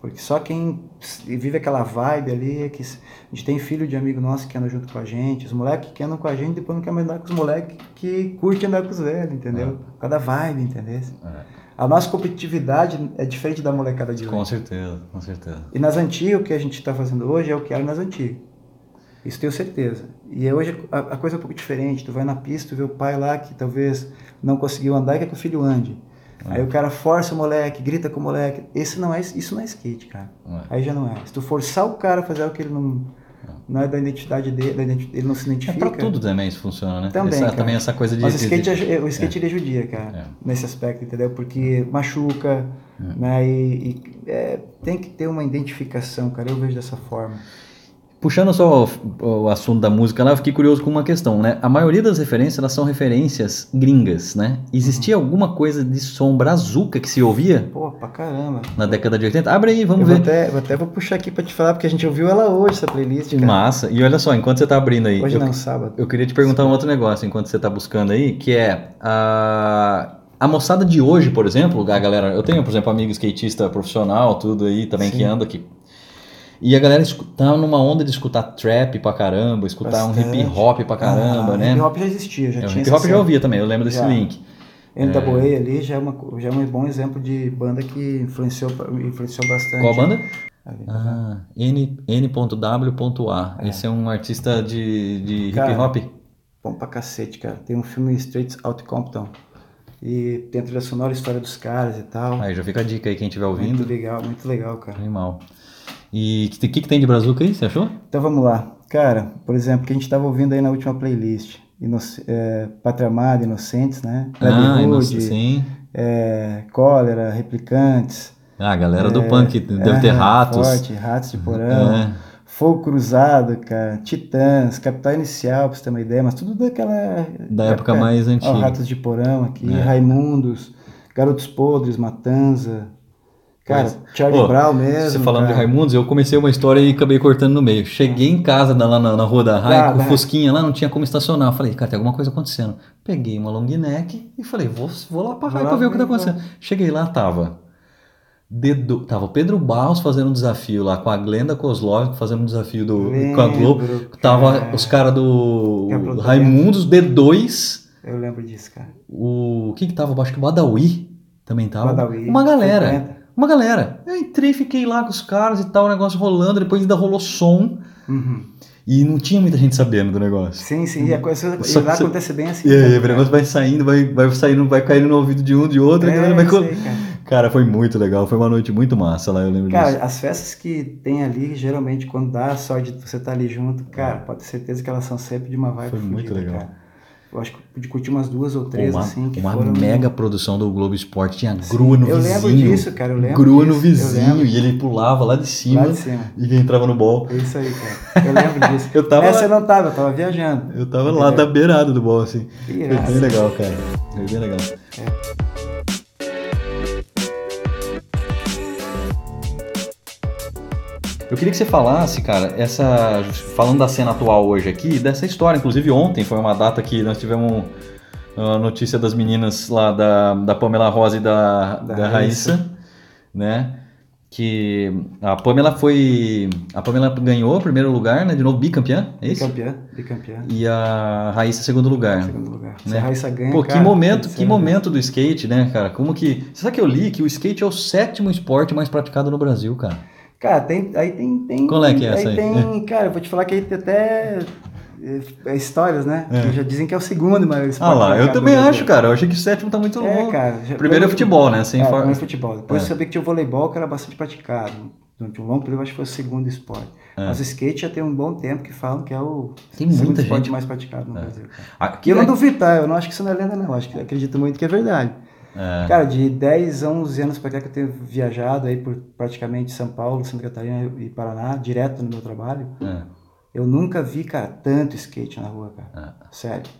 Porque só quem vive aquela vibe ali é que a gente tem filho de amigo nosso que anda junto com a gente, os moleques que andam com a gente depois não querem mais andar com os moleques que curtem andar com os velhos, entendeu? É. Cada vibe, entendeu? É. A nossa competitividade é diferente da molecada de hoje. Com certeza, com certeza. E nas antigas, o que a gente está fazendo hoje é o que era nas antigas. Isso tenho certeza. E hoje a, a, coisa é um pouco diferente. Tu vai na pista, tu vê o pai lá que talvez não conseguiu andar e quer que o filho ande. É. Aí o cara força o moleque, grita com o moleque. Esse não é, isso não é skate, cara. É. Aí já não é. Se tu forçar o cara a fazer o que ele não, é. não é da identidade dele, da identidade, ele não se identifica. É pra tudo também isso funciona, né? Também, essa, também essa coisa de... Mas o skate, é, o skate é. ele ajudia, cara, nesse aspecto, entendeu? Porque machuca, né? E, e tem que ter uma identificação, cara. Eu vejo dessa forma. Puxando só o, o, assunto da música lá, eu fiquei curioso com uma questão, né? A maioria das referências, elas são referências gringas, né? Existia uhum. alguma coisa de som brazuca que se ouvia? Pô, pra caramba. Na década de 80? Abre aí, vamos eu ver. Vou até, vou até vou puxar aqui pra te falar, porque a gente ouviu ela hoje, essa playlist, cara. Massa. E olha só, enquanto você tá abrindo aí... Hoje eu, não, sábado. Eu queria te perguntar um outro negócio, enquanto você tá buscando aí, que é... A... A moçada de hoje, por exemplo, a galera, eu tenho, por exemplo, amigo skatista profissional, tudo aí também Sim. que anda aqui e a galera tá numa onda de escutar trap pra caramba, escutar Bastante. um hip hop pra caramba, ah, né? Hip hop já existia, já é, tinha. Hip hop já ouvia também, eu lembro desse já. link. NWA é... ali já é, uma, já é um bom exemplo de banda que influenciou, influenciou bastante. Qual banda? Ali, tá ah, N.W.A. É. Esse é um artista de, de cara, hip hop? Bom pra cacete, cara. Tem um filme Streets Out Compton. E tem a trilha sonora, a história dos caras e tal. Aí já fica a dica aí, quem estiver ouvindo. Muito legal, muito legal, cara. Animal. E o que, que, tem de Brazuca aí, você achou? Então vamos lá. Cara, por exemplo, que a gente estava ouvindo aí na última playlist. Inoc é, Pátria Amada, Inocentes, né? Ah, Hood, sim. É, Cólera, Replicantes. Ah, a galera é, do punk, deve é, ter Ratos. Forte, Ratos de Porão. É. Fogo Cruzado, cara, Titãs, Capital Inicial, pra você ter uma ideia, mas tudo daquela... Da época, época mais antiga. Ó, Ratos de Porão aqui, é. Raimundos, Garotos Podres, Matanza, Cara, Charlie oh, Brown mesmo. Você falando cara. de Raimundos, eu comecei uma história e acabei cortando no meio. Cheguei em casa lá na, na rua da Rai, com o Fusquinha lá, não tinha como estacionar. Eu falei, cara, tem alguma coisa acontecendo. Peguei uma long neck e falei, vou, vou lá pra Rai pra ver o que tá acontecendo. Cheguei lá, tava. Dedo, tava o Pedro Barros fazendo um desafio lá com a Glenda Kozlov fazendo um desafio do, lembro, com a Globo. Tava os caras do Raimundos, D2. Eu lembro disso, cara. O que que tava? Acho que o Badawi também tava. Badawi, uma galera. 50 uma galera. Eu entrei, fiquei lá com os caras e tal, o negócio rolando, depois ainda rolou som. Uhum. E não tinha muita gente sabendo do negócio. Sim, sim, e a coisa Só vai acontecer bem assim. E aí, o negócio vai saindo, vai, vai saindo, vai caindo no ouvido de um, de outro, é, vai... Sei, cara. cara. foi muito legal, foi uma noite muito massa lá, eu lembro cara, disso. Cara, as festas que tem ali, geralmente, quando dá a sorte de você estar tá ali junto, cara, pode ter certeza que elas são sempre de uma vibe Foi muito legal. Cara. Eu acho que pude curtir umas duas ou três, uma, assim. Que uma foram... mega produção do Globo Esporte. Tinha grua no eu vizinho. Eu lembro disso, cara. Eu lembro grua disso, no vizinho e ele pulava lá de cima. Lá de cima. E entrava no bol. É isso aí, cara. Eu lembro disso. eu tava Essa lá... eu não tava, eu tava viajando. Eu tava lá da beirada do bol, assim. Foi bem legal, cara. Foi bem legal. É. Eu queria que você falasse, cara, essa falando da cena atual hoje aqui, dessa história. Inclusive ontem foi uma data que nós tivemos a notícia das meninas lá da, da Pamela Rosa e da, da, da Raíssa, Raíssa, né? Que a Pamela foi. A Pamela ganhou o primeiro lugar, né? De novo, bicampeã, é isso? Bicampeã, bicampeã. E a Raíssa, segundo lugar. Segundo lugar. Né? Se a Raíssa ganha. Pô, cara, que momento, que momento do skate, né, cara? Como que. Você sabe que eu li que o skate é o sétimo esporte mais praticado no Brasil, cara. Cara, tem, aí tem, tem. Qual é que é essa aí? Tem, cara, eu vou te falar que aí tem até é, histórias, né? É. Já dizem que é o segundo maior esporte. Ah lá, eu também acho, cara. Eu achei que o sétimo tá muito longo. É, cara. Já, Primeiro é futebol, né? Sem é, for... futebol. Depois é. eu sabia que tinha o voleibol, que era bastante praticado. Durante um longo período, eu acho que foi o segundo esporte. É. Mas o skate já tem um bom tempo que falam que é o tem segundo esporte gente... mais praticado no é. Brasil. Aqui, eu não duvido, tá? Eu não acho que isso não é lenda, não. Eu acho que acredito muito que é verdade. É. Cara, de 10 a 11 anos para cá que eu tenho viajado aí por praticamente São Paulo, Santa Catarina e Paraná, direto no meu trabalho, é. eu nunca vi, cara, tanto skate na rua, cara. É. Sério.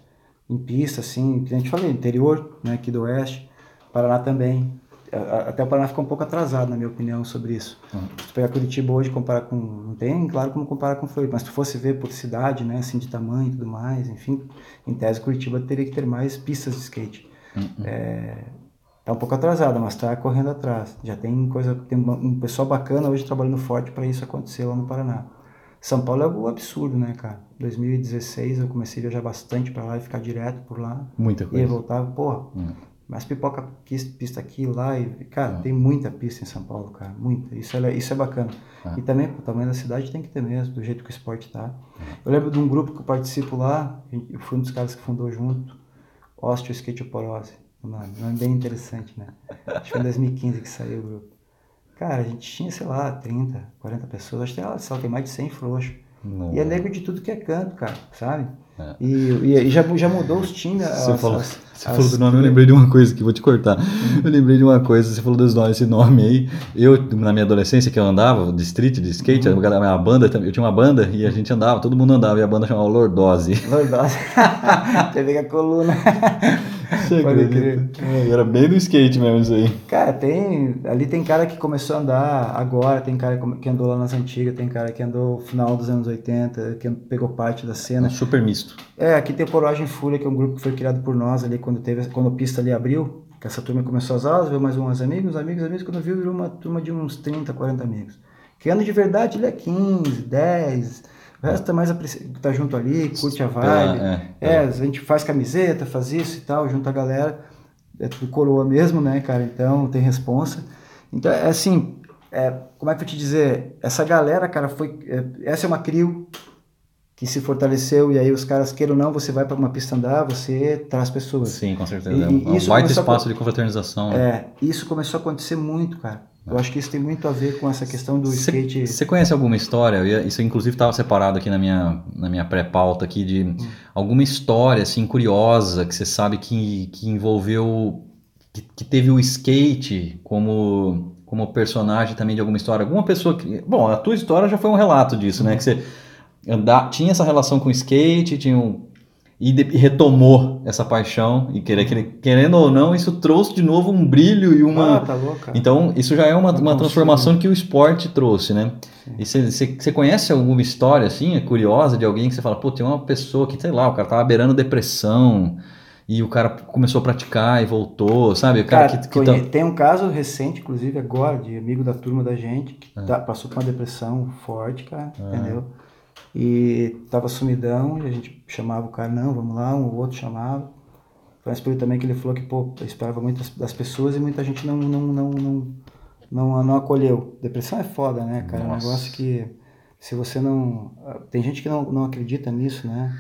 Em pista, assim, que a gente falou, interior, né, aqui do Oeste, Paraná também. Até o Paraná ficou um pouco atrasado, na minha opinião, sobre isso. Uhum. Se pegar Curitiba hoje comparar com. Não tem, claro, como comparar com Floripa, mas se tu fosse ver por cidade, né, assim, de tamanho e tudo mais, enfim, em tese, Curitiba teria que ter mais pistas de skate. Uhum. É, Tá um pouco atrasada, mas está correndo atrás. Já tem coisa, tem um pessoal bacana hoje trabalhando forte para isso acontecer lá no Paraná. São Paulo é algo absurdo, né, cara? 2016 eu comecei a viajar bastante para lá e ficar direto por lá. Muita coisa. E voltava, porra, hum. mas pipoca pista aqui lá e, cara, hum. tem muita pista em São Paulo, cara, muita. Isso é, isso é bacana. Ah. E também, o tamanho da cidade tem que ter mesmo, do jeito que o esporte tá. Hum. Eu lembro de um grupo que eu participo lá, eu fui um dos caras que fundou junto, Osteo Skateoporose Mano, é bem interessante, né? Acho que foi em 2015 que saiu o grupo. Cara, a gente tinha, sei lá, 30, 40 pessoas. Acho que ela, tem mais de 100 frouxos. E é negro de tudo que é canto, cara, sabe? É. E, e, já, já mudou os times. Você, as, falou, as, você as, falou do nome, eu lembrei de uma coisa que vou te cortar. Uhum. Eu lembrei de uma coisa, você falou dos nomes, esse nome aí. Eu, na minha adolescência, que eu andava de street, de skate, uhum. a, a banda, eu tinha uma banda e a gente andava, todo mundo andava, e a banda chamava Lordose. Lordose. Teve a coluna. Pode crer. É, era bem do skate mesmo isso aí. Cara, tem. Ali tem cara que começou a andar agora, tem cara que andou lá nas antigas, tem cara que andou no final dos anos 80, que pegou parte da cena. Um super misto. É, aqui tem Poragem Fúria, que é um grupo que foi criado por nós ali quando teve quando a pista ali abriu. Que essa turma começou as aulas, veio mais uns amigos, amigos, amigos, quando viu, virou uma turma de uns 30, 40 amigos. Que ano de verdade ele é 15, 10 o resto tá mais tá junto ali, curte a vibe. É, é, é, a gente faz camiseta, faz isso e tal, junto a galera. É tudo coroa mesmo, né, cara? Então tem responsa. Então, é assim, é, como é que eu te dizer? Essa galera, cara, foi. É, essa é uma crio que se fortaleceu e aí os caras queiram ou não, você vai para uma pista andar, você traz pessoas. Sim, com certeza. E, é um, isso um baita espaço a, de confraternização. Né? É, isso começou a acontecer muito, cara. Eu acho que isso tem muito a ver com essa questão do cê, skate. Você conhece alguma história? Isso inclusive estava separado aqui na minha, na minha pré-pauta aqui de hum. alguma história assim curiosa que você sabe que, que envolveu que, que, teve o skate como como personagem também de alguma história. Alguma pessoa que, bom, a tua história já foi um relato disso, né? Que você andar, tinha essa relação com o skate, tinha um, e, de, retomou essa paixão e querer, querer, querendo ou não isso trouxe de novo um brilho e uma ah, tá louca. então isso já é uma, uma transformação que o esporte trouxe né Sim. e você conhece alguma história assim é curiosa de alguém que você fala pô tem uma pessoa que sei lá o cara tava beirando depressão e o cara começou a praticar e voltou sabe o cara, cara que, que tá... tem um caso recente inclusive agora de amigo da turma da gente que é. tá, passou por uma depressão forte cara é. entendeu e tava sumidão, e a gente chamava o cara, não, vamos lá, um ou outro chamava. Foi um espírito também que ele falou que, pô, esperava muito das pessoas e muita gente não, não, não, não, não, não acolheu. Depressão é foda, né, cara? Nossa. É um negócio que Se você não. Tem gente que não, não acredita nisso, né?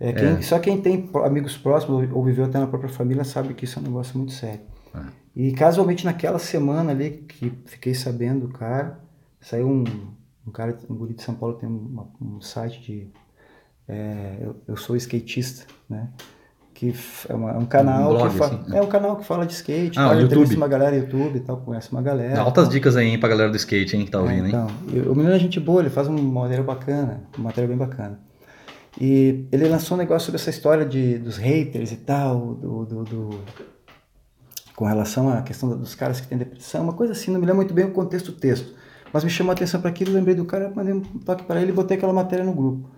É, quem, é. Só quem tem amigos próximos ou viveu até na própria família sabe que isso é um negócio muito sério. É. E casualmente naquela semana ali que fiquei sabendo, cara, saiu um, um cara, um guri de São Paulo tem uma, um site de. É, eu, eu sou skatista, né? que é, uma, é um canal um blog, que assim, é um canal que fala de skate, ah, YouTube. uma galera YouTube e tal, conhece uma galera. Altas dicas aí hein, pra galera do skate, hein, que tá é, ouvindo, é, então, hein? O menino é gente boa, ele faz uma matéria bacana, uma matéria bem bacana. E ele lançou um negócio sobre essa história de, dos haters e tal, do, do, do com relação à questão dos caras que têm depressão, uma coisa assim, não me lembro muito bem o contexto do texto. Mas me chamou a atenção para aquilo, lembrei do cara, mandei um toque para ele e botei aquela matéria no grupo.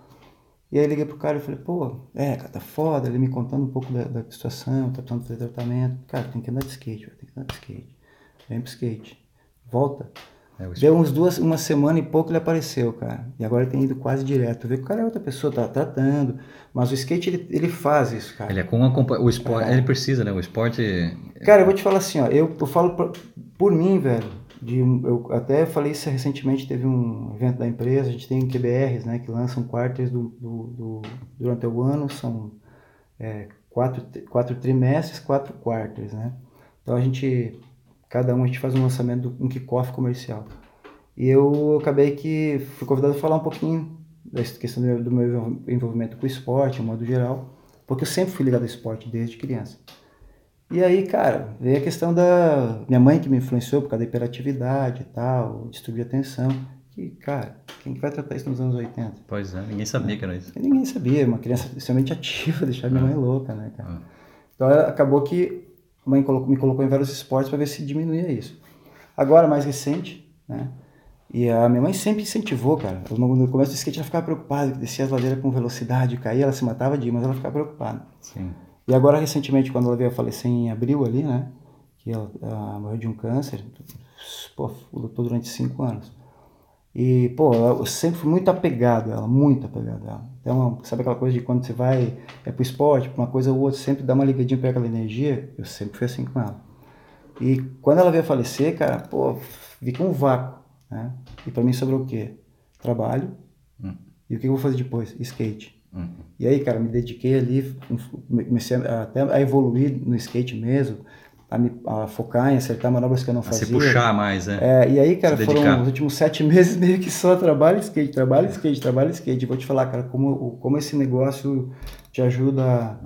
E aí liguei pro cara e falei, pô, é, cara, tá foda, ele me contando um pouco da, da situação, tá precisando fazer tratamento. Cara, tem que andar de skate, tem que andar de skate. Vem pro skate. Volta. É, Deu uns duas, uma semana e pouco ele apareceu, cara. E agora ele tem ido quase direto. Vê que o cara é outra pessoa, tá tratando. Mas o skate, ele, ele faz isso, cara. Ele é com uma o esporte, é. ele precisa, né? O esporte... Cara, eu vou te falar assim, ó, eu, eu falo por, por mim, velho, de eu até falei isso recentemente teve um evento da empresa a gente tem QBRs né que lançam quartos do, do, do, durante o ano são é, quatro quatro trimestres quatro quartos né. Então a gente cada um a gente faz um lançamento um kickoff comercial. E eu acabei que fui convidado a falar um pouquinho dessa questão do meu envolvimento com o esporte de um modo geral porque eu sempre fui ligado ao esporte desde criança e aí, cara, veio a questão da minha mãe que me influenciou por causa da hiperatividade e tal, distúrbio de atenção. Que, cara, quem que vai tratar isso nos anos 80? Pois é, ninguém sabia que era isso. Ninguém sabia, uma criança extremamente ativa, deixar minha mãe louca, né, cara? Então acabou que a mãe colocou, me colocou em vários esportes para ver se diminuía isso. Agora, mais recente, né? E a minha mãe sempre incentivou, cara. No começo do skate ela ficava preocupada, que descia as ladeiras com velocidade, caía, ela se matava de ir, mas ela ficava preocupada. Sim. E agora, recentemente, quando ela veio a falecer em abril ali, né? Que ela, ela morreu de um câncer, pô, lutou durante cinco anos. E, pô, eu sempre fui muito apegado a ela, muito apegado a ela. Então, sabe aquela coisa de quando você vai é pro esporte, pra uma coisa ou outra, sempre dá uma ligadinha pra aquela energia? Eu sempre fui assim com ela. E quando ela veio a falecer, cara, pô, fiquei um vácuo, né? E pra mim sobrou o quê? Trabalho. Hum. E o que eu vou fazer depois? Skate. Uhum. E aí, cara, me dediquei ali, comecei a, até a evoluir no skate mesmo, a, me, a focar em acertar manobras que eu não fazia. A se puxar mais, né? É, e aí, cara, foram os últimos sete meses meio que só trabalho skate, trabalho skate, trabalho skate. Vou te falar, cara, como, como esse negócio te ajuda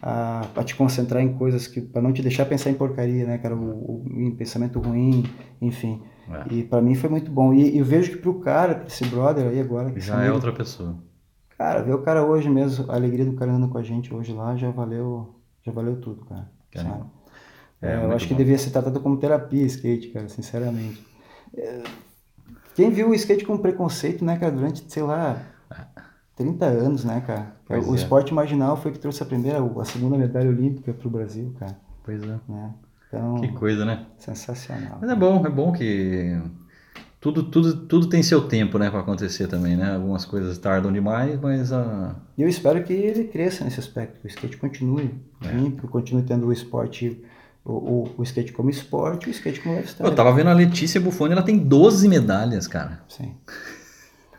a, a te concentrar em coisas que, para não te deixar pensar em porcaria, né, cara, o, o em pensamento ruim, enfim. É. E para mim foi muito bom. E, e eu vejo que pro cara, pra esse brother aí agora. Já é outra pessoa Cara, ver o cara hoje mesmo, a alegria do cara andando com a gente hoje lá já valeu, já valeu tudo, cara. É, é, eu acho bom. que devia ser tratado como terapia skate, cara, sinceramente. É, quem viu o skate com preconceito, né, cara, durante, sei lá, 30 anos, né, cara? Pois o é. esporte marginal foi que trouxe a primeira, a segunda medalha olímpica pro Brasil, cara. Pois é. Né? Então, que coisa, né? Sensacional. Mas é bom, é bom que tudo, tudo, tudo tem seu tempo, né, para acontecer também, né? Algumas coisas tardam demais, mas a. Eu espero que ele cresça nesse aspecto, que o skate continue é. limpo, continue tendo o esporte, o, o, o, skate como esporte, o skate como lifestyle. Eu tava vendo a Letícia Buffoni, ela tem 12 medalhas, cara. Sim.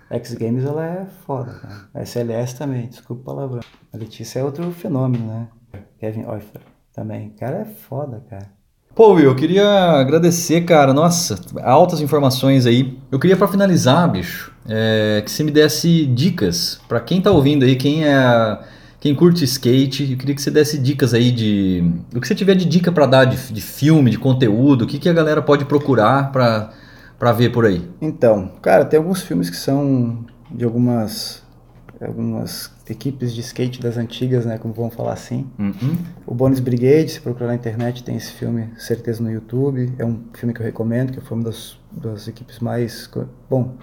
X Games ela é foda, cara. A SLS também, desculpa o palavrão. A Letícia é outro fenômeno, né? Kevin Oifler também. O cara é foda, cara. Pô, Will, eu queria agradecer, cara. Nossa, altas informações aí. Eu queria, para finalizar, bicho, é, que você me desse dicas para quem tá ouvindo aí, quem é. Quem curte skate, eu queria que você desse dicas aí de. O que você tiver de dica para dar de, de, filme, de conteúdo, o que, que a galera pode procurar para ver por aí? Então, cara, tem alguns filmes que são de algumas algumas equipes de skate das antigas, né, como vamos falar assim. Uhum. O Bonus Brigade, se procurar na internet, tem esse filme, certeza no YouTube. É um filme que eu recomendo, que foi uma das, das equipes mais, bom,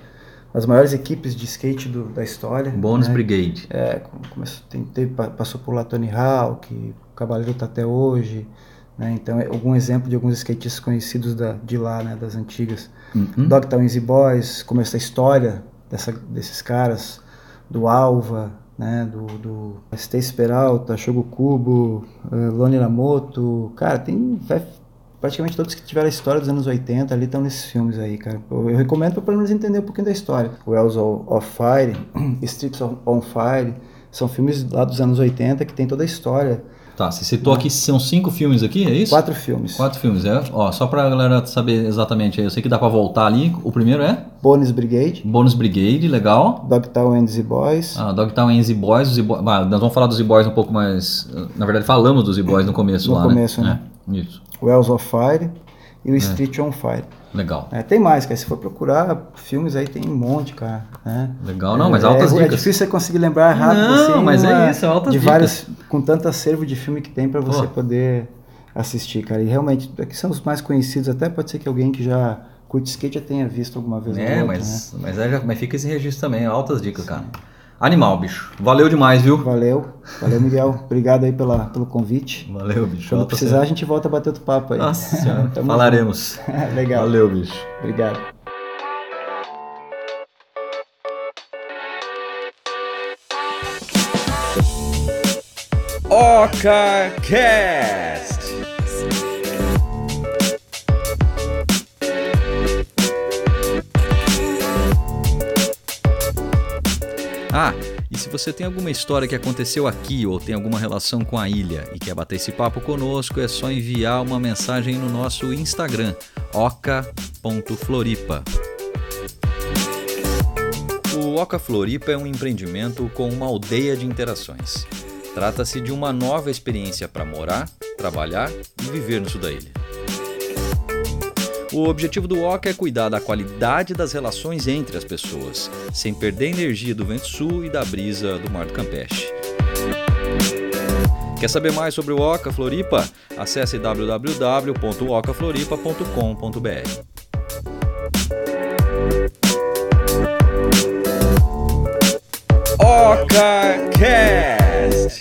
as maiores equipes de skate do, da história. Bonus né? Brigade. É, começou, tem, teve, passou por lá Tony Hawk, o Cavaleiro está até hoje. Né? Então, é algum exemplo de alguns skatistas conhecidos da, de lá, né, das antigas. Uhum. Dogtown Easy Boys, como essa história dessa, desses caras do Alva, né, do, do Stacy Peralta, Shogo Kubo, uh, Loni Lamoto, cara, tem praticamente todos que tiveram a história dos anos 80 ali estão nesses filmes aí, cara. Eu, eu recomendo para pelo menos entender um pouquinho da história. Wells of Fire, Streets on Fire, são filmes lá dos anos 80 que tem toda a história Tá, você citou aqui, são cinco filmes aqui, é isso? Quatro filmes. Quatro filmes, é. Ó, só pra galera saber exatamente, eu sei que dá pra voltar ali. O primeiro é? Bonus Brigade. Bonus Brigade, legal. Dogtown and the Boys. Ah, Dogtown and the Boys. Os Boys ah, nós vamos falar dos Z-Boys um pouco mais... Na verdade, falamos dos Z-Boys no começo no lá, né? começo, né? né? É, isso. Wells of Fire e o é. Street on Fire. Legal. É, tem mais, cara. Se for procurar filmes aí, tem um monte, cara. Né? Legal, não, mas é, altas é, dicas. É difícil você conseguir lembrar rápido não, assim. mas é isso, é altas de dicas. Várias, com tanto acervo de filme que tem para você poder assistir, cara. E realmente, aqui são os mais conhecidos. Até pode ser que alguém que já curte skate já tenha visto alguma vez. É, outra, mas, né? mas, é, mas fica esse registro também. Altas dicas, cara. Animal, bicho. Valeu demais, viu? Valeu. Valeu, Miguel. Obrigado aí pela, pelo convite. Valeu, bicho. Quando precisar, a gente volta a bater outro papo aí. Nossa senhora. Falaremos. Legal. Valeu, bicho. Obrigado. Oca Ah, e se você tem alguma história que aconteceu aqui ou tem alguma relação com a ilha e quer bater esse papo conosco, é só enviar uma mensagem no nosso Instagram, oca.floripa. O Oca Floripa é um empreendimento com uma aldeia de interações. Trata-se de uma nova experiência para morar, trabalhar e viver no sul da ilha. O objetivo do OCA é cuidar da qualidade das relações entre as pessoas, sem perder a energia do vento sul e da brisa do mar do Campeche. Quer saber mais sobre o OCA Floripa? Acesse www.ocafloripa.com.br. Oca Cast.